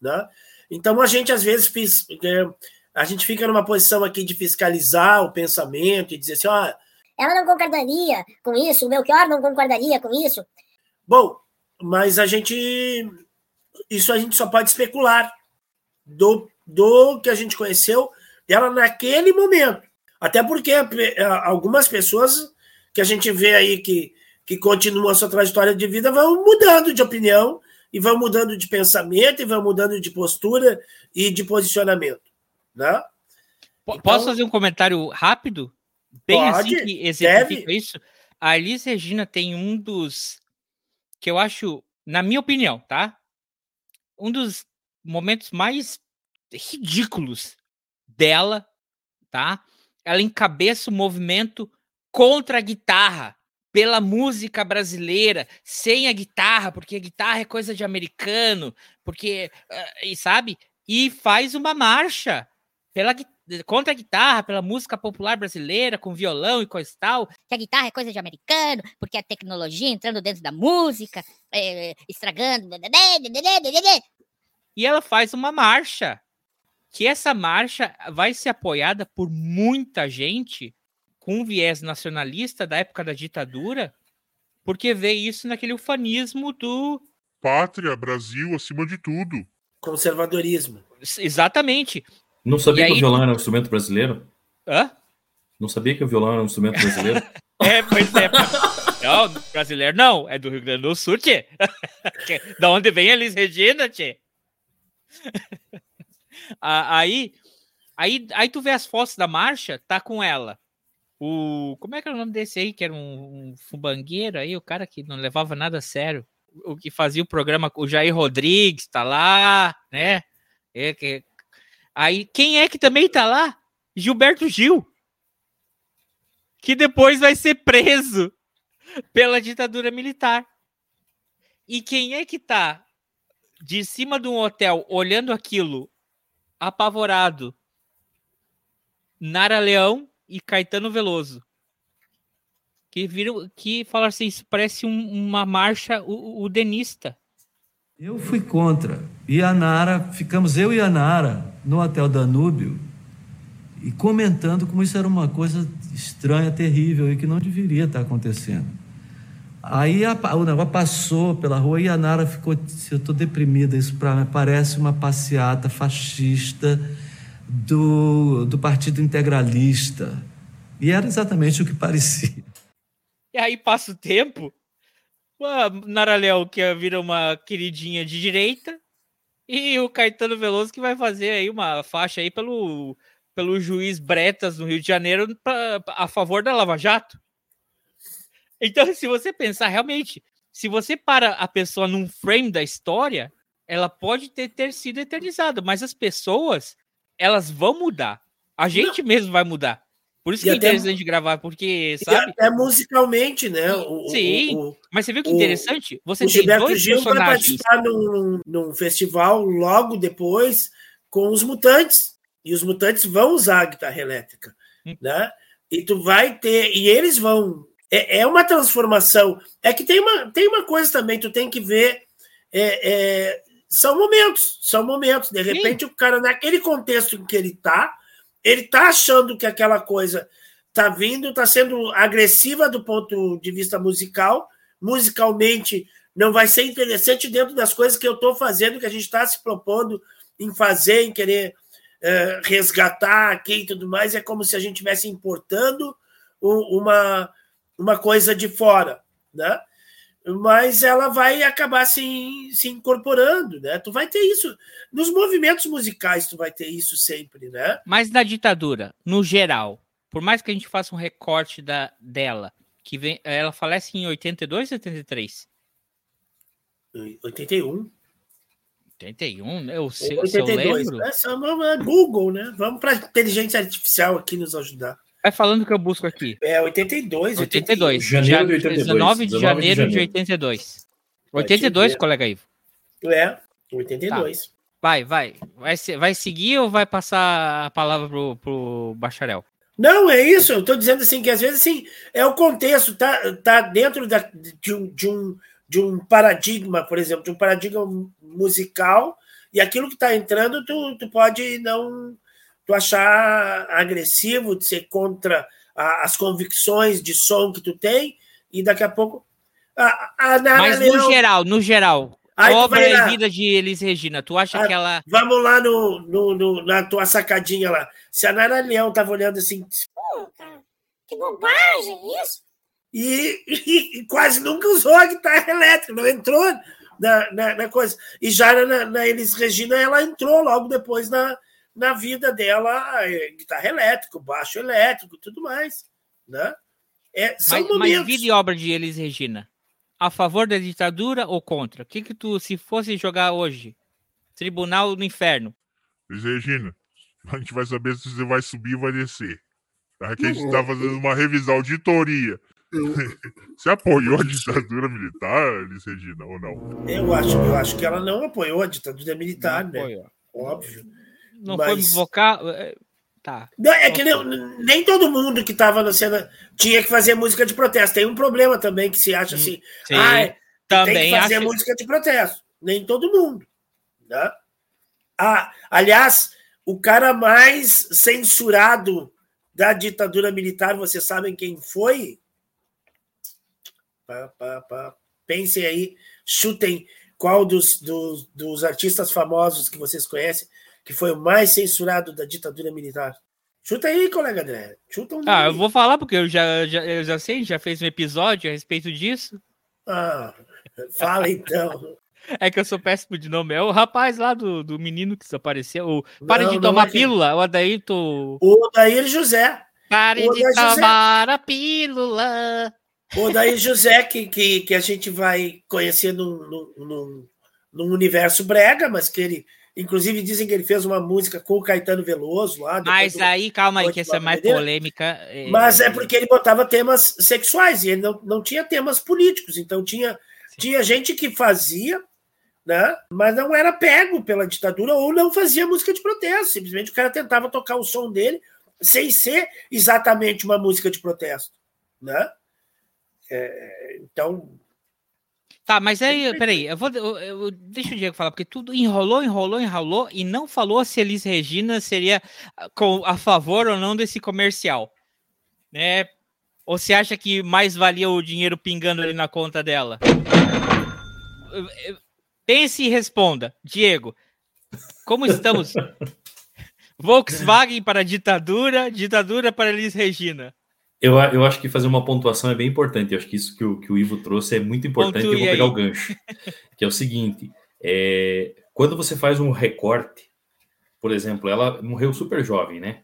né? Então a gente às vezes fiz, é, a gente fica numa posição aqui de fiscalizar o pensamento e dizer assim, ó. Ela não concordaria com isso, o Melchior não concordaria com isso. Bom, mas a gente. Isso a gente só pode especular do, do que a gente conheceu dela naquele momento. Até porque é, algumas pessoas que a gente vê aí que, que continuam a sua trajetória de vida vão mudando de opinião e vão mudando de pensamento e vão mudando de postura e de posicionamento. Né? Então, Posso fazer um comentário rápido? Bem assim pode, assim que exemplifica deve. isso. A Elis Regina tem um dos que eu acho, na minha opinião, tá? um dos momentos mais ridículos dela, tá? Ela encabeça o movimento contra a guitarra, pela música brasileira, sem a guitarra, porque a guitarra é coisa de americano, porque, uh, e sabe? E faz uma marcha pela contra a guitarra, pela música popular brasileira, com violão e coisa e tal. Que a guitarra é coisa de americano, porque a tecnologia entrando dentro da música, é, estragando. E ela faz uma marcha. Que essa marcha vai ser apoiada por muita gente com viés nacionalista da época da ditadura, porque vê isso naquele ufanismo do. Pátria, Brasil, acima de tudo. Conservadorismo. Exatamente. Não sabia que o violão era um instrumento brasileiro? Hã? Não sabia que o violão era um instrumento brasileiro? é, pois é. Não, brasileiro não, é do Rio Grande do Sul, tchê. da onde vem a Liz Regina, tchê. aí, aí, aí tu vê as fotos da marcha, tá com ela. O, como é que era o nome desse aí, que era um, um fubangueiro aí, o cara que não levava nada a sério, o que fazia o programa, o Jair Rodrigues tá lá, né? É, que, aí, quem é que também tá lá? Gilberto Gil, que depois vai ser preso pela ditadura militar. E quem é que tá de cima de um hotel olhando aquilo apavorado? Nara Leão e Caetano Veloso. Que viram que falaram assim, isso parece um, uma marcha o, denista. Eu fui contra. E a Nara, ficamos eu e a Nara no Hotel Danúbio e comentando como isso era uma coisa estranha, terrível e que não deveria estar acontecendo. Aí a, o negócio passou pela rua e a Nara ficou, eu estou deprimida, isso mim parece uma passeata fascista do, do Partido Integralista. E era exatamente o que parecia. E aí passa o tempo, a Naraléu que vira uma queridinha de direita, e o Caetano Veloso que vai fazer aí uma faixa aí pelo, pelo juiz Bretas no Rio de Janeiro pra, a favor da Lava Jato. Então, se você pensar realmente, se você para a pessoa num frame da história, ela pode ter, ter sido eternizada, mas as pessoas elas vão mudar. A gente Não. mesmo vai mudar. Por isso que é interessante gravar, porque, sabe? É musicalmente, né? O, Sim, o, o, mas você viu que interessante? Você tem Gilberto dois Gil personagens. vai participar num, num festival logo depois com os Mutantes. E os Mutantes vão usar a guitarra elétrica, hum. né? E tu vai ter... E eles vão... É, é uma transformação. É que tem uma, tem uma coisa também, tu tem que ver... É, é, são momentos, são momentos. De repente, Sim. o cara, naquele contexto em que ele está, ele está achando que aquela coisa está vindo, está sendo agressiva do ponto de vista musical, musicalmente não vai ser interessante dentro das coisas que eu estou fazendo, que a gente está se propondo em fazer, em querer é, resgatar aqui e tudo mais. É como se a gente estivesse importando uma, uma coisa de fora, né? Mas ela vai acabar se, se incorporando, né? Tu vai ter isso. Nos movimentos musicais, tu vai ter isso sempre, né? Mas na ditadura, no geral, por mais que a gente faça um recorte da, dela, que vem, ela falece em 82 ou 83? 81. 81, eu, se, 82, se eu lembro. É, é Google, né? Vamos para inteligência artificial aqui nos ajudar. Vai falando que eu busco aqui. É 82. 82. Janeiro de 82. 19 de janeiro de 82. 82, colega Ivo. É, 82. Tá. Vai, vai. Vai, vai seguir ou vai passar a palavra pro, pro bacharel? Não, é isso. Eu estou dizendo assim que às vezes assim, é o contexto, tá, tá dentro da, de, um, de, um, de um paradigma, por exemplo, de um paradigma musical, e aquilo que está entrando, tu, tu pode não tu achar agressivo, de ser contra a, as convicções de som que tu tem, e daqui a pouco. A, a Mas Leão, no geral, no geral, obra e vida de Elis Regina, tu acha a, que ela. Vamos lá no, no, no, na tua sacadinha lá. Se a Nara Leão tava olhando assim. Pô, cara, que bobagem isso! E, e, e, quase nunca usou a guitarra elétrica, não entrou na, na, na coisa. E já na, na Elis Regina, ela entrou logo depois na, na vida dela é, guitarra elétrica, baixo elétrico e tudo mais. Né? É, são mas, momentos. mas vida e obra de Elis Regina, a favor da ditadura ou contra? O que, que tu, se fosse jogar hoje, Tribunal do Inferno. Elis Regina, a gente vai saber se você vai subir ou vai descer. Aqui a gente tá fazendo uma revisão, auditoria. Você apoiou a ditadura militar, Elis Regina, ou não? Eu acho, eu acho que ela não apoiou a ditadura militar, Não né? apoiou. Óbvio. Não foi Mas- invocar. é, Tá. Não, É que nem, nem todo mundo que estava na cena tinha que fazer música de protesto. Tem um problema também que se acha assim. Hum, Sim, ah, tem que também fazer acho. música de protesto. Nem todo mundo. Né? Ah, aliás, o cara mais censurado da ditadura militar, vocês sabem quem foi? Pá, pá, pá. Pensem aí, chutem qual dos, dos, dos artistas famosos que vocês conhecem que foi o mais censurado da ditadura militar. Chuta aí, colega André. Chuta um Ah, eu nome. vou falar porque eu já, já, eu já sei, já fez um episódio a respeito disso. Ah, fala então. É que eu sou péssimo de nome. É o rapaz lá do, do menino que desapareceu. O, Pare Não, de tomar é pílula. O Adairto. O Odair José. Pare de José. tomar a pílula. O Odair José, que, que, que a gente vai conhecer num, num, num, num universo brega, mas que ele. Inclusive, dizem que ele fez uma música com o Caetano Veloso lá. Mas do- aí, calma aí, que essa é mais dele? polêmica. Mas é porque ele botava temas sexuais e ele não, não tinha temas políticos. Então tinha, tinha gente que fazia, né? Mas não era pego pela ditadura ou não fazia música de protesto. Simplesmente o cara tentava tocar o som dele sem ser exatamente uma música de protesto, né? É, então, Tá, mas aí, peraí, eu vou, eu, eu- deixa o Diego falar, porque tudo enrolou, enrolou, enrolou e não falou se Elis Regina seria ah, com, a favor ou não desse comercial, né? Ou você acha que mais valia o dinheiro pingando ali na conta dela? Pense e responda, Diego. Como estamos? Volkswagen para ditadura, ditadura para Elis Regina. Eu, eu acho que fazer uma pontuação é bem importante. Eu acho que isso que o, que o Ivo trouxe é muito importante. Pontue eu vou pegar aí. o gancho. Que é o seguinte: é, quando você faz um recorte, por exemplo, ela morreu super jovem, né?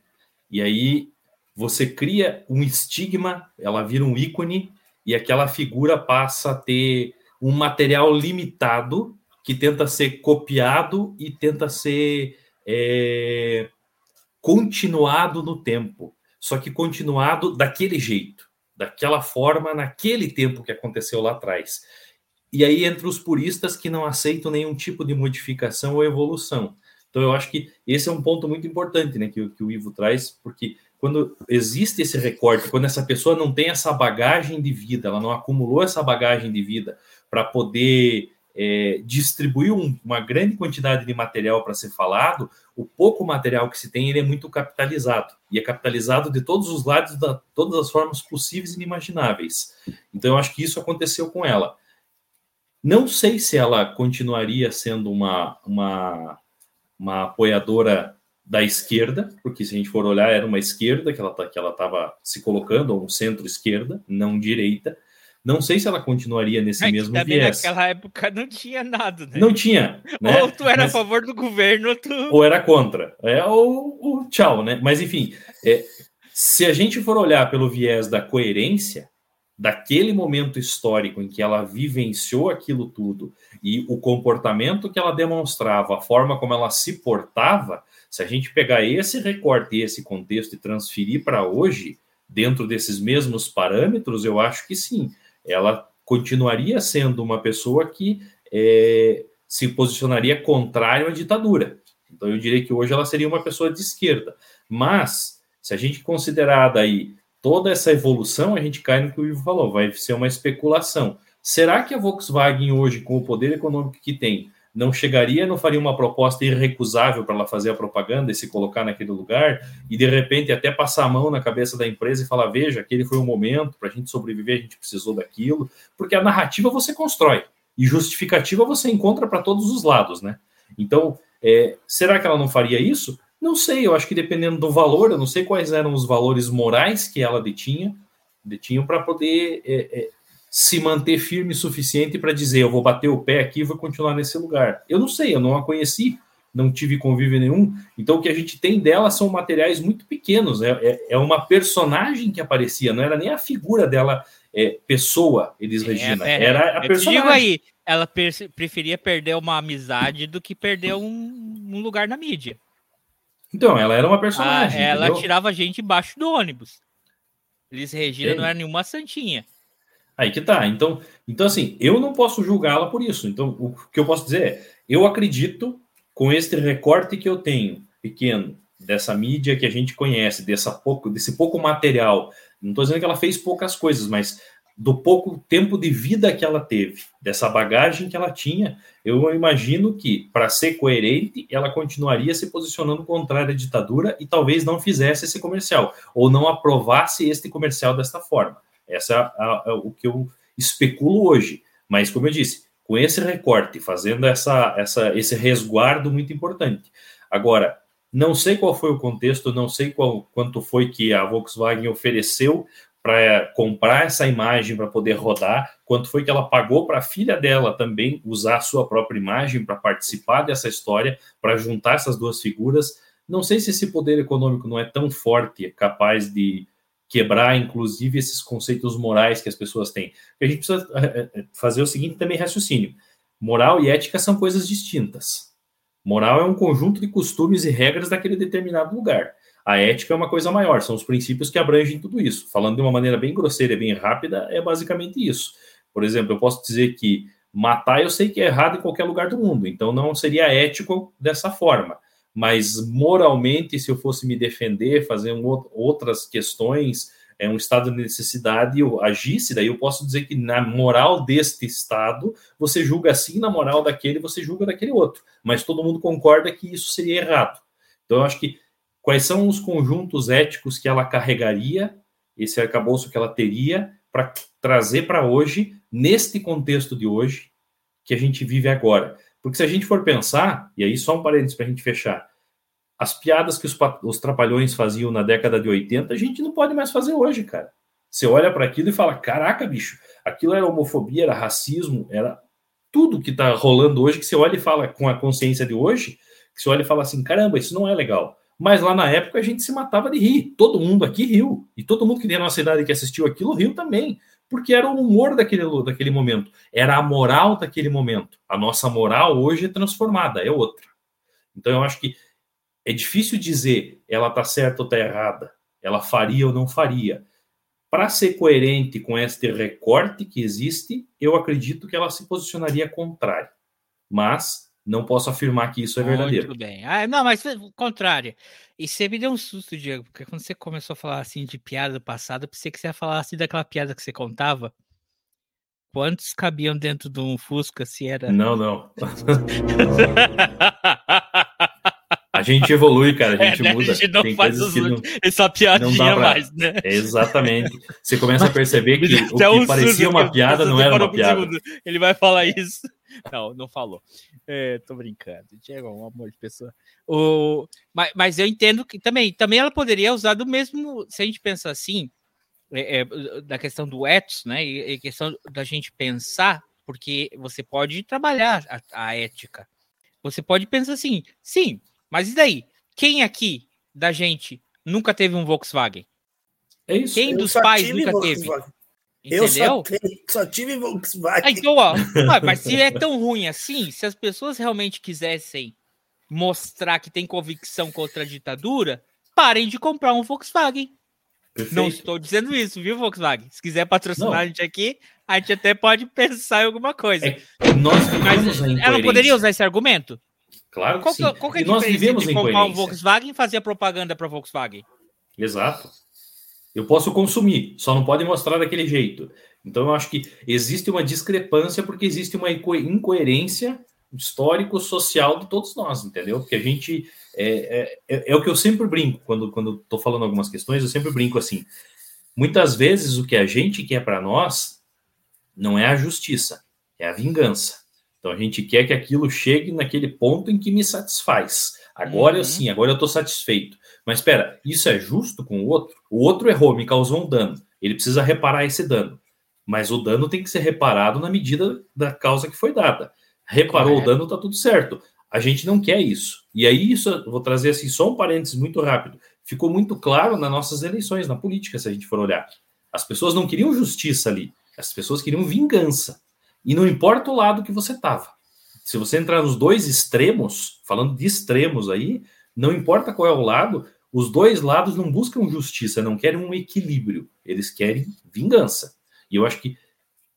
E aí você cria um estigma, ela vira um ícone, e aquela figura passa a ter um material limitado que tenta ser copiado e tenta ser é, continuado no tempo só que continuado daquele jeito, daquela forma, naquele tempo que aconteceu lá atrás. E aí entre os puristas que não aceitam nenhum tipo de modificação ou evolução. Então eu acho que esse é um ponto muito importante, né, que, que o Ivo traz, porque quando existe esse recorte, quando essa pessoa não tem essa bagagem de vida, ela não acumulou essa bagagem de vida para poder é, distribuir um- uma grande quantidade de material para ser falado, o pouco material que se tem ele é muito capitalizado e é capitalizado de todos os lados, da todas as formas possíveis e inimagináveis. Então eu acho que isso aconteceu com ela. Não sei se ela continuaria sendo uma, uma, uma apoiadora da esquerda, porque se a gente for olhar, era uma esquerda que ela tá- que ela estava se colocando, ou um centro-esquerda, não direita. Não sei se ela continuaria nesse É que mesmo também viés. naquela época não tinha nada, né? Não tinha. Né? Ou tu era Mas- a favor do governo, ou tu. ou era contra. É o, o tchau, né? Mas enfim, é, se a gente for olhar pelo viés da coerência daquele momento histórico em que ela vivenciou aquilo tudo e o comportamento que ela demonstrava, a forma como ela se portava, se a gente pegar esse recorte esse contexto e transferir para hoje, dentro desses mesmos parâmetros, eu acho que sim, ela continuaria sendo uma pessoa que é, se posicionaria contrário à ditadura. Então eu diria que hoje ela seria uma pessoa de esquerda. Mas, se a gente considerar daí toda essa evolução, a gente cai no que o Ivo falou, vai ser uma especulação. Será que a Volkswagen hoje, com o poder econômico que tem, não chegaria, não faria uma proposta irrecusável para ela fazer a propaganda e se colocar naquele lugar e de repente até passar a mão na cabeça da empresa e falar: veja, aquele foi o momento para a gente sobreviver, a gente precisou daquilo, porque a narrativa você constrói e justificativa você encontra para todos os lados, né? Então, é, será que ela não faria isso? Não sei, eu acho que dependendo do valor, eu não sei quais eram os valores morais que ela detinha, detinham para poder é, é, se manter firme o suficiente para dizer, eu vou bater o pé aqui e vou continuar nesse lugar. Eu não sei, eu não a conheci, não tive convívio nenhum, então o que a gente tem dela são materiais muito pequenos, é, é, é uma personagem que aparecia, não era nem a figura dela é, pessoa, Elis Regina. é, era a te personagem. digo aí, ela preferia perder uma amizade do que perder um, um lugar na mídia. Então, ela era uma Ah, personagem. ela entendeu? tirava gente embaixo do ônibus. Elis Regina não era nenhuma santinha. Aí que tá. Então, então assim, eu não posso julgá-la por isso. Então, o que eu posso dizer é, eu acredito com este recorte que eu tenho, pequeno, dessa mídia que a gente conhece, dessa pouco, desse pouco material. Não estou dizendo que ela fez poucas coisas, mas do pouco tempo de vida que ela teve, dessa bagagem que ela tinha, eu imagino que, para ser coerente, ela continuaria se posicionando contrária à ditadura e talvez não fizesse esse comercial, ou não aprovasse este comercial desta forma. Essa é o que eu especulo hoje. Mas, como eu disse, com esse recorte, fazendo essa, essa, esse resguardo muito importante. Agora, não sei qual foi o contexto, não sei qual, quanto foi que a Volkswagen ofereceu para comprar essa imagem para poder rodar, quanto foi que ela pagou para a filha dela também usar a sua própria imagem para participar dessa história, para juntar essas duas figuras. Não sei se esse poder econômico não é tão forte, capaz de quebrar, inclusive, esses conceitos morais que as pessoas têm. A gente precisa eh, eh, fazer o seguinte também raciocínio. Moral e ética são coisas distintas. Moral é um conjunto de costumes e regras daquele determinado lugar. A ética é uma coisa maior, são os princípios que abrangem tudo isso. Falando de uma maneira bem grosseira e bem rápida, é basicamente isso. Por exemplo, eu posso dizer que matar eu sei que é errado em qualquer lugar do mundo, então não seria ético dessa forma. Mas moralmente, se eu fosse me defender, fazer um outras questões, é um estado de necessidade, eu agisse, daí eu posso dizer que na moral deste estado, você julga assim, na moral daquele, você julga daquele outro. Mas todo mundo concorda que isso seria errado. Então, eu acho que quais são os conjuntos éticos que ela carregaria, esse arcabouço que ela teria, para trazer para hoje, neste contexto de hoje, que a gente vive agora. Porque se a gente for pensar, e aí só um parênteses para a gente fechar, as piadas que os, os trapalhões faziam na década de 80, a gente não pode mais fazer hoje, cara. Você olha para aquilo e fala: caraca, bicho, aquilo era homofobia, era racismo, era tudo que está rolando hoje, que você olha e fala com a consciência de hoje, que você olha e fala assim: caramba, isso não é legal. Mas lá na época a gente se matava de rir. Todo mundo aqui riu. E todo mundo que tem a nossa idade que assistiu aquilo riu também. Porque era o humor daquele, daquele momento. Era a moral daquele momento. A nossa moral hoje é transformada, é outra. Então eu acho que é difícil dizer ela está certa ou está errada. Ela faria ou não faria. Para ser coerente com este recorte que existe, eu acredito que ela se posicionaria contrária. Mas não posso afirmar que isso é verdadeiro. Muito bem. Ah, não, mas o contrário. E você me deu um susto, Diego, porque quando você começou a falar assim de piada do passado, eu pensei que você ia falar assim daquela piada que você contava. Quantos cabiam dentro de um Fusca se era. Não, não. A gente evolui, cara. A gente É, né? muda. A gente não Tem faz os não, essa piadinha pra- mais, né? É exatamente. Você começa a perceber que o Até que um parecia uma piada não era uma um piada. segundo. Ele vai falar isso. Não, não falou. É, tô brincando. Diego é um amor de pessoa. O, mas, mas eu entendo que também, também ela poderia usar do mesmo. Se a gente pensar assim, é, é, da questão do ethos, né? E, e questão da gente pensar, porque você pode trabalhar a, a ética. Você pode pensar assim, sim, mas e daí? Quem aqui da gente nunca teve um Volkswagen? É isso. Quem dos pais nunca teve? Volkswagen. Eu Entendeu? só, tenho- só tive Volkswagen. Ah, então, ó, ah, mas se é tão ruim assim, se as pessoas realmente quisessem mostrar que tem convicção contra a ditadura, parem de comprar um Volkswagen. Perfeito. Não estou dizendo isso, viu, Volkswagen? Se quiser patrocinar Não. a gente aqui, a gente até pode pensar em alguma coisa. É Nós mas ela poderia usar esse argumento? Claro que Qual, que, sim. qual que é a e nós diferença vivemos entre comprar um. Volkswagen e fazer propaganda para Volkswagen? Exato. Eu posso consumir, só não pode mostrar daquele jeito. Então, eu acho que existe uma discrepância porque existe uma inco- incoerência histórico-social de todos nós, entendeu? Porque a gente. É, é, é- é o que eu sempre brinco quando quando estou falando algumas questões, eu sempre brinco assim. Muitas vezes o que a gente quer para nós não é a justiça, é a vingança. Então a gente quer que aquilo chegue naquele ponto em que me satisfaz. Agora eu Uhum. sim, agora eu estou satisfeito. Mas espera, isso é justo com o outro? O outro errou, me causou um dano. Ele precisa reparar esse dano. Mas o dano tem que ser reparado na medida da causa que foi dada. Reparou Correto. o dano, tá tudo certo. A gente não quer isso. E aí, isso, eu vou trazer assim, só um parênteses muito rápido. Ficou muito claro nas nossas eleições, na política, se a gente for olhar. As pessoas não queriam justiça ali, as pessoas queriam vingança. E não importa o lado que você estava. Se você entrar nos dois extremos, falando de extremos aí, não importa qual é o lado, os dois lados não buscam justiça, não querem um equilíbrio, eles querem vingança. E eu acho que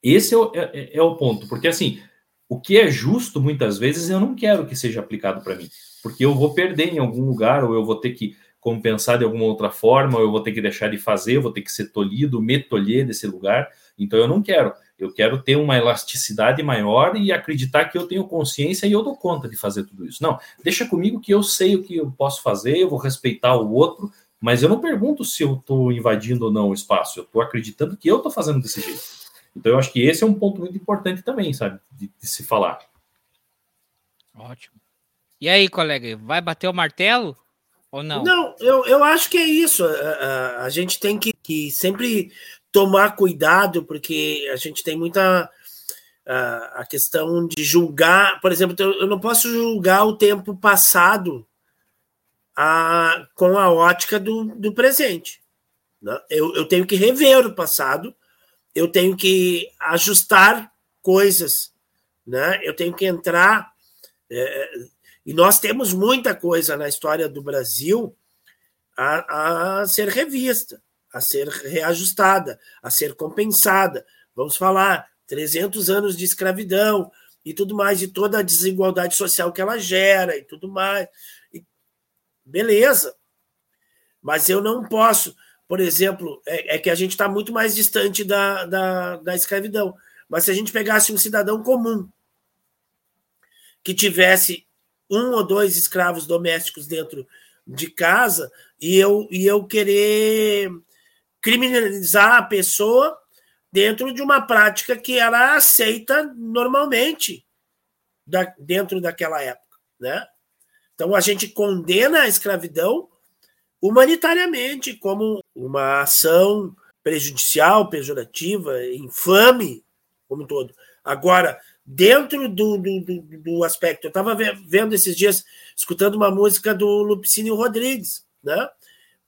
esse é o, é, é o ponto, porque assim, o que é justo muitas vezes eu não quero que seja aplicado para mim, porque eu vou perder em algum lugar, ou eu vou ter que compensar de alguma outra forma, ou eu vou ter que deixar de fazer, eu vou ter que ser tolhido, me tolher desse lugar. Então eu não quero. Eu quero ter uma elasticidade maior e acreditar que eu tenho consciência e eu dou conta de fazer tudo isso. Não, deixa comigo que eu sei o que eu posso fazer, eu vou respeitar o outro, mas eu não pergunto se eu estou invadindo ou não o espaço, eu estou acreditando que eu estou fazendo desse jeito. Então eu acho que esse é um ponto muito importante também, sabe, de, de se falar. Ótimo. E aí, colega, vai bater o martelo ou não? Não, eu, eu acho que é isso. A, a, a gente tem que, que sempre tomar cuidado, porque a gente tem muita a questão de julgar, por exemplo, eu não posso julgar o tempo passado a, com a ótica do, do presente. Né? Eu, eu tenho que rever o passado, eu tenho que ajustar coisas, né? eu tenho que entrar. É, e nós temos muita coisa na história do Brasil a, a ser revista a ser reajustada, a ser compensada. Vamos falar 300 anos de escravidão e tudo mais, e toda a desigualdade social que ela gera e tudo mais. E, beleza. Mas eu não posso, por exemplo, é, é que a gente está muito mais distante da, da, da escravidão. Mas se a gente pegasse um cidadão comum que tivesse um ou dois escravos domésticos dentro de casa e eu, e eu querer criminalizar a pessoa dentro de uma prática que era aceita normalmente da, dentro daquela época, né? Então a gente condena a escravidão humanitariamente como uma ação prejudicial, pejorativa, infame, como um todo. Agora, dentro do, do, do, do aspecto, eu estava vendo esses dias, escutando uma música do Lupicínio Rodrigues, né?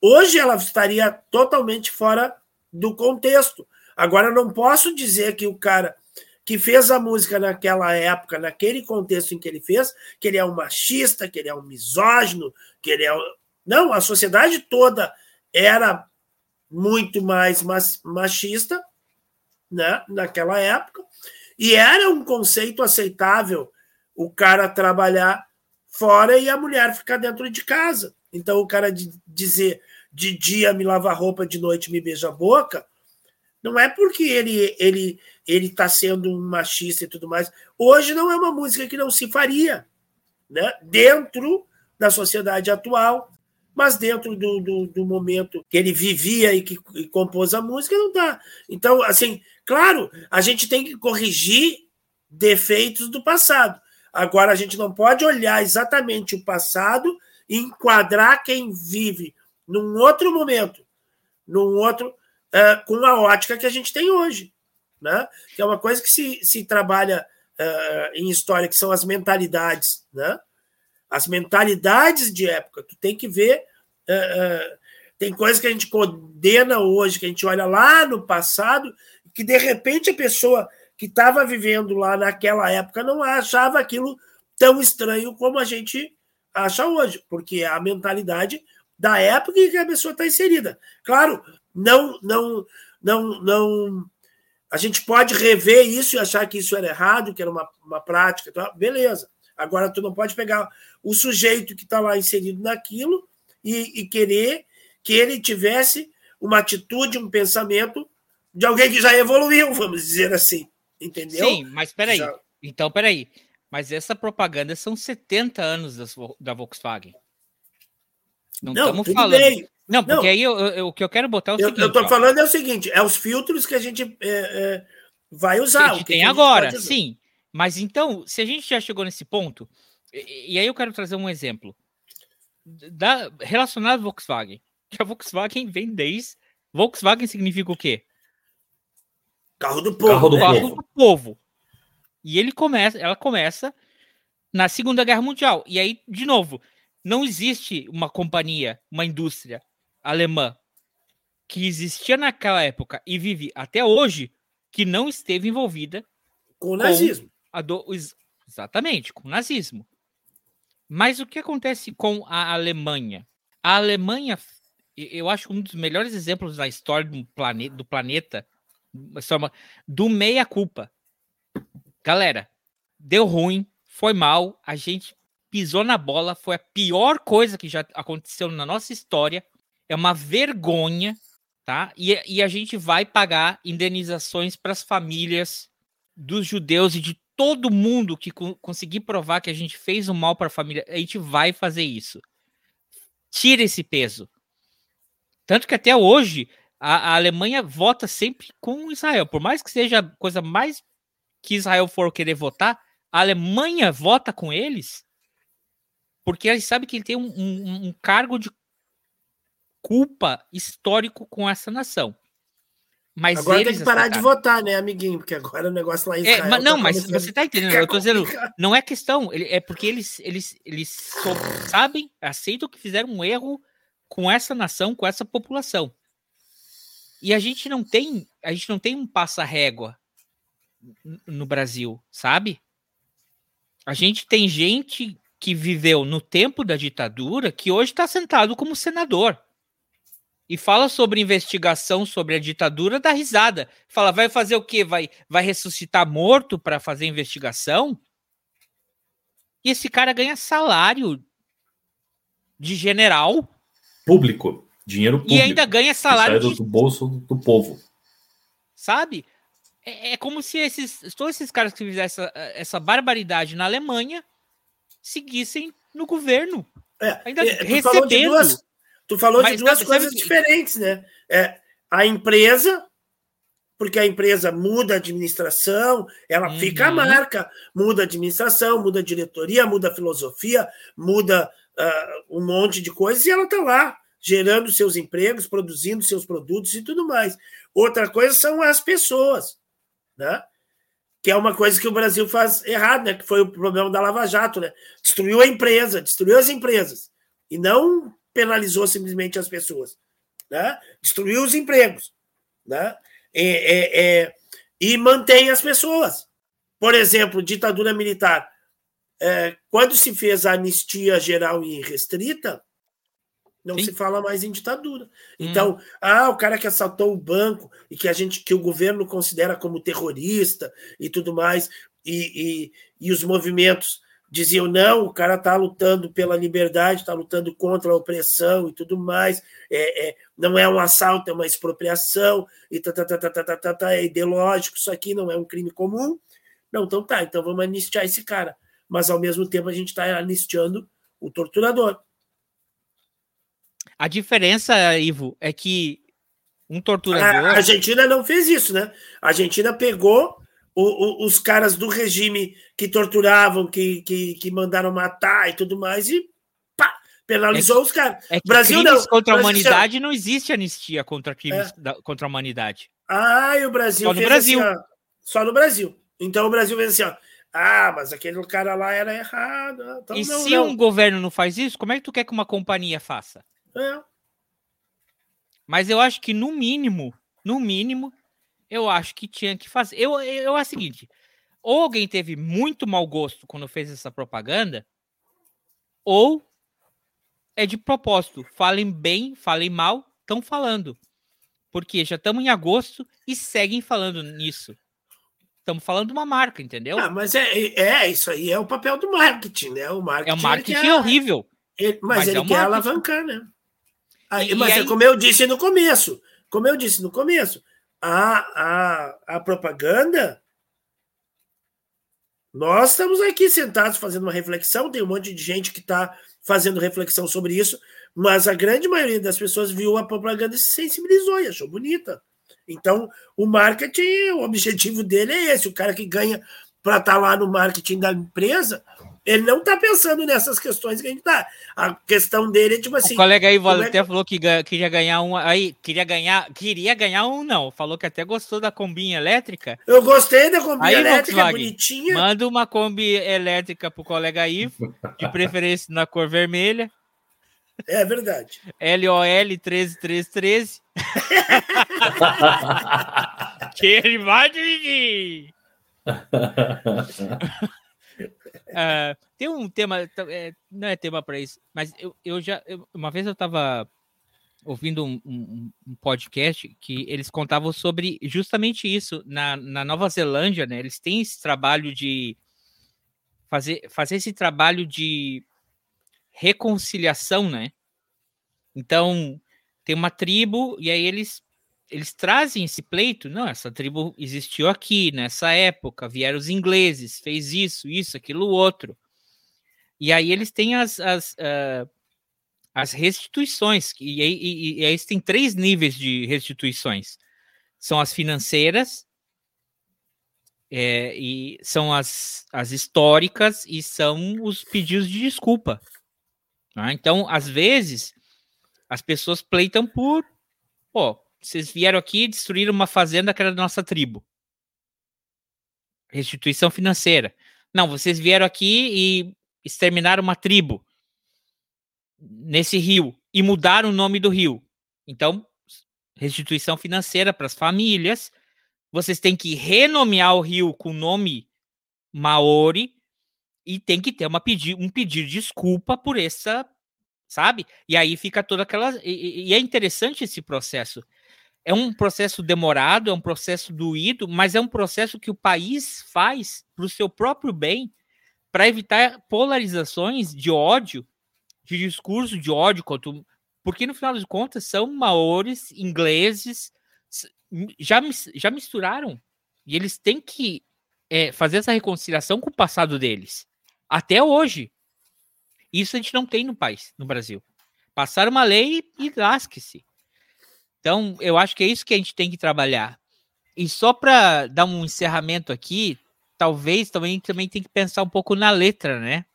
Hoje ela estaria totalmente fora do contexto. Agora, não posso dizer que o cara que fez a música naquela época, naquele contexto em que ele fez, que ele é um machista, que ele é um misógino, que ele é. Não, a sociedade toda era muito mais machista né, naquela época, e era um conceito aceitável o cara trabalhar fora e a mulher ficar dentro de casa. Então, o cara dizer de dia me lava a roupa, de noite me beija a boca, não é porque ele ele ele está sendo um machista e tudo mais. Hoje não é uma música que não se faria, né? Dentro da sociedade atual, mas dentro do, do, do momento que ele vivia e que e compôs a música, não dá. Então, assim, claro, a gente tem que corrigir defeitos do passado. Agora, a gente não pode olhar exatamente o passado e enquadrar quem vive num outro momento, num outro, uh, com a ótica que a gente tem hoje. Né? Que é uma coisa que se, se trabalha uh, em história, que são as mentalidades. Né? As mentalidades de época. Tu tem que ver. Uh, tem coisas que a gente condena hoje, que a gente olha lá no passado, que de repente a pessoa que estava vivendo lá naquela época não achava aquilo tão estranho como a gente acha hoje, porque a mentalidade da época em que a pessoa está inserida. Claro, não, não, não, não. A gente pode rever isso e achar que isso era errado, que era uma, uma prática, tá? beleza. Agora, tu não pode pegar o sujeito que está lá inserido naquilo e, e querer que ele tivesse uma atitude, um pensamento de alguém que já evoluiu, vamos dizer assim. Entendeu? Sim, mas peraí. Já... Então, peraí. Mas essa propaganda são 70 anos da Volkswagen. Não estamos falando. Bem. Não, porque não. aí eu, eu, o que eu quero botar é o eu, seguinte. Eu estou falando é o seguinte: é os filtros que a gente é, é, vai usar. Que a gente tem agora, sim. Mas então, se a gente já chegou nesse ponto, e, e aí eu quero trazer um exemplo da, relacionado à Volkswagen. Que a Volkswagen vem desde. Volkswagen significa o quê? Carro do povo. Carro do, né? Carro do povo. E ele começa, ela começa na Segunda Guerra Mundial. E aí, de novo, não existe uma companhia, uma indústria alemã que existia naquela época e vive até hoje que não esteve envolvida Com o nazismo. a do- ex- exatamente com o nazismo. Mas o que acontece com a Alemanha? A Alemanha, eu acho um dos melhores exemplos da história do, plane, do planeta, do meia culpa. Galera, deu ruim, foi mal, a gente pisou na bola, foi a pior coisa que já aconteceu na nossa história. É uma vergonha, tá? E, e a gente vai pagar indenizações para as famílias dos judeus e de todo mundo que co- conseguir provar que a gente fez um mal para a família. A gente vai fazer isso. Tira esse peso. Tanto que até hoje a, a Alemanha vota sempre com Israel. Por mais que seja a coisa mais que Israel for querer votar, a Alemanha vota com eles porque eles sabem que ele tem um, um- um cargo de culpa histórico com essa nação. Mas Agora eles tem que parar de aceitaram. votar, né, amiguinho? Porque agora o negócio lá em É, Israel. mas, não, tá mas você tá entendendo? Eu tô dizendo, não é questão, ele- é porque eles, eles, eles sabem, aceitam que fizeram um erro com essa nação, com essa população. E a gente não tem, a gente não tem um passa-régua no Brasil, sabe? A gente tem gente que viveu no tempo da ditadura que hoje está sentado como senador. E fala sobre investigação sobre a ditadura, dá risada. Fala, vai fazer o quê? Vai, vai ressuscitar morto para fazer investigação? E esse cara ganha salário de general Público. Dinheiro público. e ainda ganha salário do, de do bolso do, do povo. sabe? É, é como se esses, todos esses caras que fizeram essa, essa barbaridade na Alemanha seguissem no governo. É, Ainda é, tu falou de recebendo. duas, tu falou de duas coisas diferentes, né? É, a empresa, porque a empresa muda a administração, ela fica a Uhum. marca, muda a administração, muda a diretoria, muda a filosofia, muda ah, um monte de coisas e ela está lá, gerando seus empregos, produzindo seus produtos e tudo mais. Outra coisa são as pessoas, né? Que é uma coisa que o Brasil faz errado, né? Que foi o problema da Lava Jato, né? Destruiu a empresa, destruiu as empresas e não penalizou simplesmente as pessoas, né? Destruiu os empregos, né? É, é, é, e mantém as pessoas. Por exemplo, ditadura militar. É, quando se fez a anistia geral e restrita, não Sim. se fala mais em ditadura. Hum. Então, ah, o cara que assaltou o banco e que a gente, que o governo considera como terrorista e tudo mais, e, e, e os movimentos diziam não, o cara está lutando pela liberdade, está lutando contra a opressão e tudo mais, é, é, não é um assalto, é uma expropriação, e tá, tá, tá, tá, tá, tá, tá, tá, é ideológico, isso aqui não é um crime comum. Não, então tá, então vamos anistiar esse cara. Mas ao mesmo tempo a gente está anistiando o torturador. A diferença, Ivo, é que um torturador. a Argentina não fez isso, né? A Argentina pegou o- o- os caras do regime que torturavam, que, que, que mandaram matar e tudo mais, e pá, penalizou os caras. É Brasil crimes não. contra a humanidade não existe anistia contra crimes É. da- contra a humanidade. Ah, e o Brasil Só no fez Brasil. assim, só no Brasil. Então o Brasil fez assim, ó. Ah, mas aquele cara lá era errado. ah, Então e não, se não. um governo não faz isso, como é que tu quer que uma companhia faça? É. Mas eu acho que no mínimo, no mínimo, eu acho que tinha que fazer. Eu, eu, é o seguinte: ou alguém teve muito mau gosto quando fez essa propaganda, ou é de propósito. Falem bem, falem mal, estão falando. Porque já estamos em agosto e seguem falando nisso. Estamos falando de uma marca, entendeu? Ah, mas é, é, é, isso aí é o papel do marketing, né? O marketing, é um marketing quer- horrível. ele- mas, mas ele é um quer marketing. alavancar, né? Aí, E- mas e é aí- como eu disse no começo. Como eu disse no começo, a, a, a propaganda. Nós estamos aqui sentados fazendo uma reflexão, tem um monte de gente que está fazendo reflexão sobre isso, mas a grande maioria das pessoas viu a propaganda e se sensibilizou e achou bonita. Então, o marketing, o objetivo dele é esse: o cara que ganha para estar lá no marketing da empresa, ele não está pensando nessas questões que a gente está. A questão dele é tipo assim. o colega aí é até falou que queria ganhar um. Aí, queria ganhar. Queria ganhar um, não. Falou que até gostou da combinha elétrica. Eu gostei da Kombi Aí, elétrica, é Volkswagen, bonitinha. Manda uma Kombi elétrica pro colega Ivo, de preferência na cor vermelha. É verdade. LOL 13313. que ele vai dirigir. Ah, tem um tema, tá, é, não é tema para isso, mas eu, eu já, eu- uma vez eu estava ouvindo um, um- um podcast que eles contavam sobre justamente isso na, na Nova Zelândia, né? Eles têm esse trabalho de fazer, fazer esse trabalho de reconciliação, né? Então tem uma tribo e aí eles eles trazem esse pleito. Não, essa tribo existiu aqui nessa época. Vieram os ingleses, fez isso, isso, aquilo, outro. E aí eles têm as, as, ah, as restituições. E e, e aí têm três níveis de restituições. São as financeiras, é, e são as, as históricas e são os pedidos de desculpa. tá? Então, às vezes, as pessoas pleitam por, pô, vocês vieram aqui e destruíram uma fazenda que era da nossa tribo. Restituição financeira. Não, vocês vieram aqui e exterminaram uma tribo nesse rio e mudaram o nome do rio. Então, restituição financeira para as famílias. Vocês têm que renomear o rio com o nome Maori e tem que ter uma pedi um pedido de desculpa por essa, sabe? E aí fica toda aquela. E, e- e é interessante esse processo. É um processo demorado, é um processo doído, mas é um processo que o país faz para o seu próprio bem, para evitar polarizações de ódio, de discurso de ódio Porque no final das contas são maores, ingleses, já, já misturaram. E eles têm que é, fazer essa reconciliação com o passado deles. Até hoje. Isso a gente não tem no país, no Brasil. Passaram uma lei e lasque-se. Então, eu acho que é isso que a gente tem que trabalhar. E só para dar um encerramento aqui, talvez também, também tem que pensar um pouco na letra, né?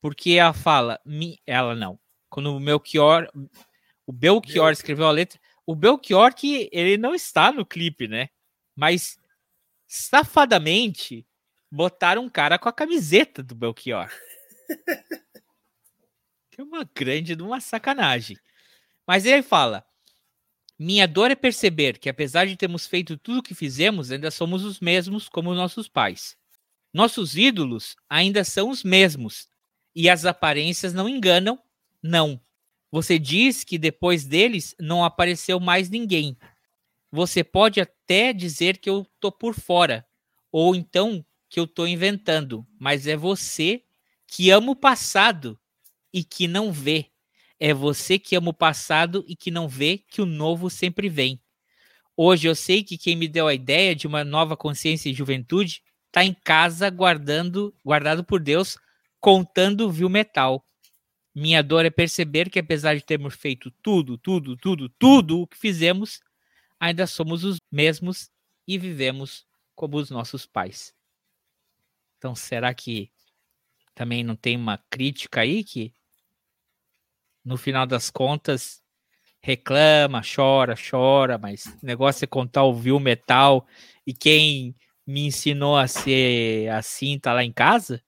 Porque ela fala, mi- ela não. Quando o Melchior, o Belchior escreveu a letra, o Belchior que ele não está no clipe, né? Mas safadamente botaram um cara com a camiseta do Belchior. que é uma grande de uma sacanagem. Mas ele fala: Minha dor é perceber que, apesar de termos feito tudo o que fizemos, ainda somos os mesmos como nossos pais. Nossos ídolos ainda são os mesmos. E as aparências não enganam, não. Você diz que depois deles não apareceu mais ninguém. Você pode até dizer que eu tô por fora, ou então que eu tô inventando, mas é você que ama o passado e que não vê. É você que ama o passado e que não vê que o novo sempre vem. Hoje eu sei que quem me deu a ideia de uma nova consciência e juventude está em casa guardando, guardado por Deus, contando viu metal. Minha dor é perceber que apesar de termos feito tudo, tudo, tudo, tudo o que fizemos, ainda somos os mesmos e vivemos como os nossos pais. Então, será que também não tem uma crítica aí que no final das contas reclama, chora, chora, mas o negócio é contar o viu metal e quem me ensinou a ser assim tá lá em casa?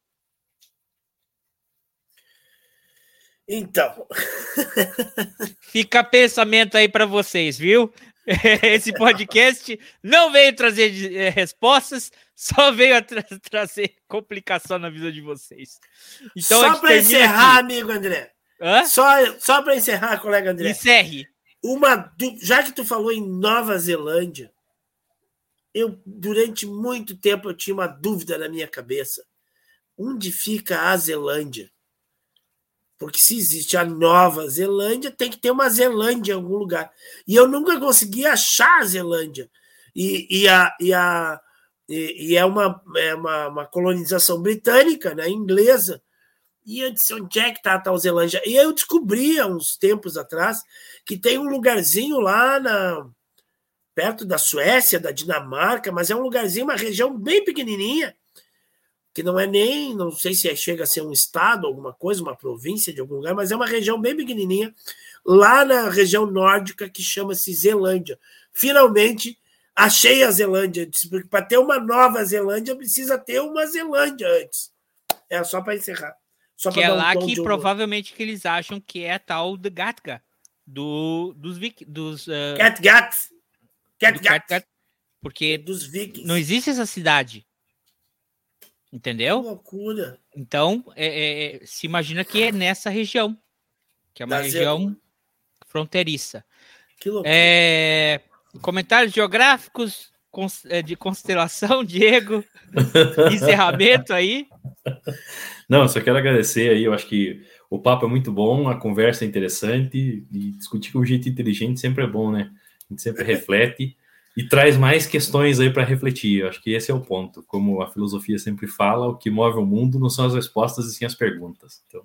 Então, Fica pensamento aí para vocês, viu? Esse podcast não veio trazer eh, respostas, só veio a tra- trazer complicação na vida de vocês. Então, só para encerrar, aqui. amigo André. Hã? Só, só para encerrar, colega André. Encerre. Uma, du- já que tu falou em Nova Zelândia, eu durante muito tempo eu tinha uma dúvida na minha cabeça. Onde fica a Zelândia? Porque se existe a Nova Zelândia, tem que ter uma Zelândia em algum lugar. E eu nunca consegui achar a Zelândia. E, e, a, e, a, e, e é, uma, é uma, uma colonização britânica, né, inglesa. E eu disse, onde é que está a tal Zelândia? E eu descobri há uns tempos atrás que tem um lugarzinho lá na, perto da Suécia, da Dinamarca, mas é um lugarzinho, uma região bem pequenininha, que não é nem, não sei se é- chega a ser um estado, alguma coisa, uma província de algum lugar, mas é uma região bem pequenininha, lá na região nórdica que chama-se Zelândia. Finalmente achei a Zelândia, porque para ter uma nova Zelândia precisa ter uma Zelândia antes. É só para encerrar. Só Que é um lá tom que de provavelmente que eles acham que é a tal do Gatka. Do, dos Vik- dos ah, Cat Gat. Cat Gat. Kattegat, Porque Dos Vikings. não existe essa cidade. Que Entendeu? loucura. Então, é- é- se imagina que é nessa região, que é uma Da região fronteiriça. Que loucura. É, comentários geográficos é, de constelação, Diego. Encerramento aí. Não, só quero agradecer aí. Eu acho que o papo é muito bom, a conversa é interessante e discutir com um jeito inteligente sempre é bom, né? A gente sempre reflete e traz mais questões aí para refletir. Eu acho que esse é o ponto. Como a filosofia sempre fala, o que move o mundo não são as respostas e sim as perguntas. Então,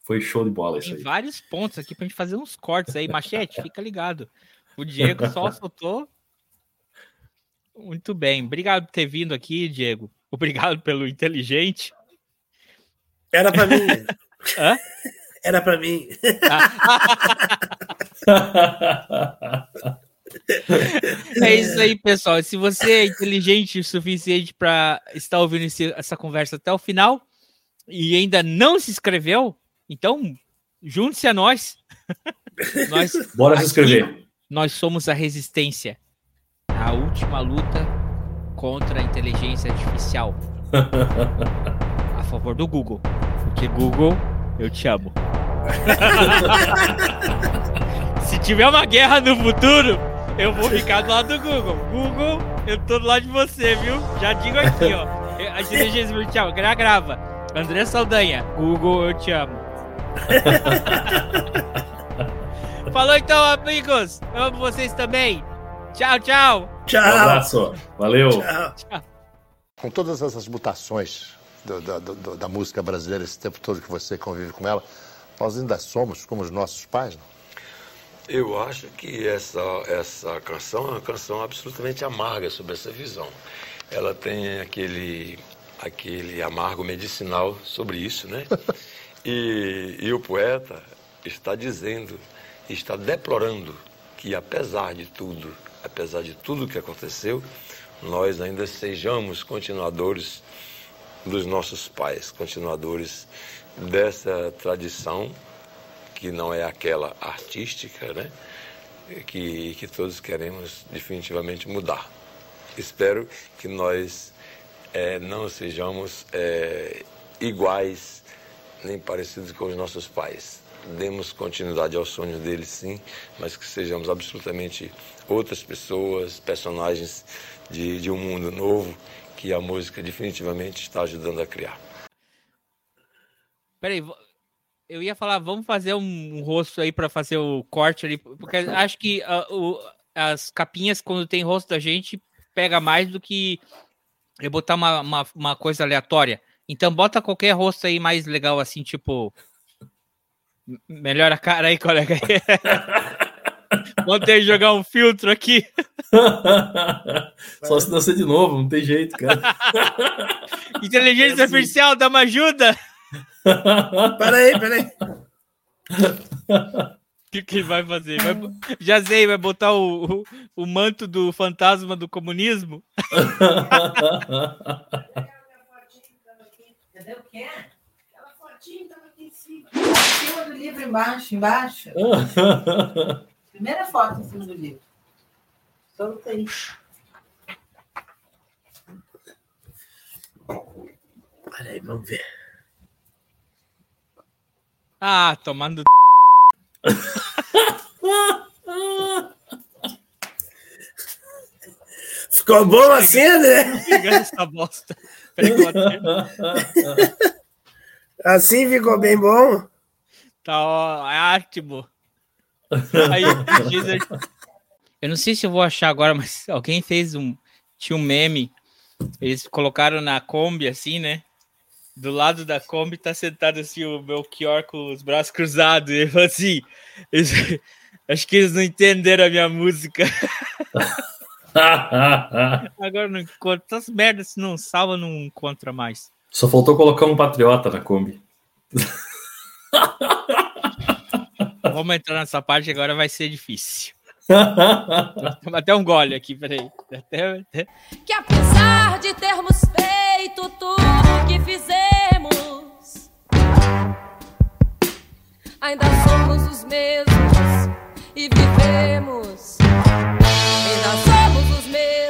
foi show de bola isso Tem aí. vários pontos aqui pra gente fazer uns cortes aí. Machete, fica ligado. O Diego só soltou. Muito bem. Obrigado por ter vindo aqui, Diego. Obrigado pelo inteligente. Era pra mim. Hã? Era pra mim. É isso aí, pessoal. Se você é inteligente o suficiente para estar ouvindo esse- essa conversa até o final e ainda não se inscreveu, então junte-se a nós. nós Bora se aqui, inscrever. Nós somos a resistência. A última luta contra a inteligência artificial. a favor do Google. Porque Google, eu te amo. Se tiver uma guerra no futuro, eu vou ficar do lado do Google. Google, eu tô do lado de você, viu? Já digo aqui, ó. A inteligência artificial, gra grava. André Saldanha, Google, eu te amo. Falou então, amigos. Amo vocês também. Tchau, tchau. Um Tchau. abraço. Valeu. Tchau. Com todas essas mutações do- da- do- da música brasileira, esse tempo todo que você convive com ela, nós ainda somos como os nossos pais, não? Eu acho que essa, essa canção é uma canção absolutamente amarga sobre essa visão. Ela tem aquele, aquele amargo medicinal sobre isso, né? E, e o poeta está dizendo, está deplorando que apesar de tudo, apesar de tudo que aconteceu, nós ainda sejamos continuadores dos nossos pais, continuadores dessa tradição que não é aquela artística, né? Que, que todos queremos definitivamente mudar. Espero que nós eh, não sejamos eh, iguais nem parecidos com os nossos pais. Demos continuidade ao sonho deles, sim, mas que sejamos absolutamente outras pessoas, personagens de, de um mundo novo que a música definitivamente está ajudando a criar. Peraí, eu ia falar, vamos fazer um, rosto aí pra fazer o corte ali, porque acho que ah, o- as capinhas, quando tem rosto da gente, pega mais do que eu botar uma, uma, uma coisa aleatória. Então bota qualquer rosto aí mais legal, assim, tipo. Melhora a cara aí, colega. Vamos ter que jogar um filtro aqui. Só se nascer de novo, não tem jeito, cara. Inteligência artificial, dá uma ajuda. Peraí, peraí. O que, que ele vai fazer? Vai já sei, vai botar o, o, o manto do fantasma do comunismo? Cadê o quê? Aquela fotinha cima. Do livro, embaixo, embaixo. Primeira foto em cima do livro. Soltei. Peraí, vamos ver. Ah, tomando. Ficou bom assim, André? Pegando essa bosta. Peraí que eu até- Assim ficou bem bom? Tá ó, ótimo. Aí, eu não sei se eu vou achar agora, mas alguém fez um. Tinha um meme. Eles colocaram na Kombi, assim, né? Do lado da Kombi tá sentado assim o Belchior com os braços cruzados. E ele falou assim: "Eles- Acho que eles não entenderam a minha música. Agora não encontro. Essas merdas, se não salva, não encontra mais. Só faltou colocar um patriota na Kombi. Vamos entrar nessa parte agora, vai ser difícil. Até um gole aqui, peraí. Até, até... Que apesar de termos feito tudo que fizemos, ainda somos os mesmos e vivemos. Ainda somos os mesmos.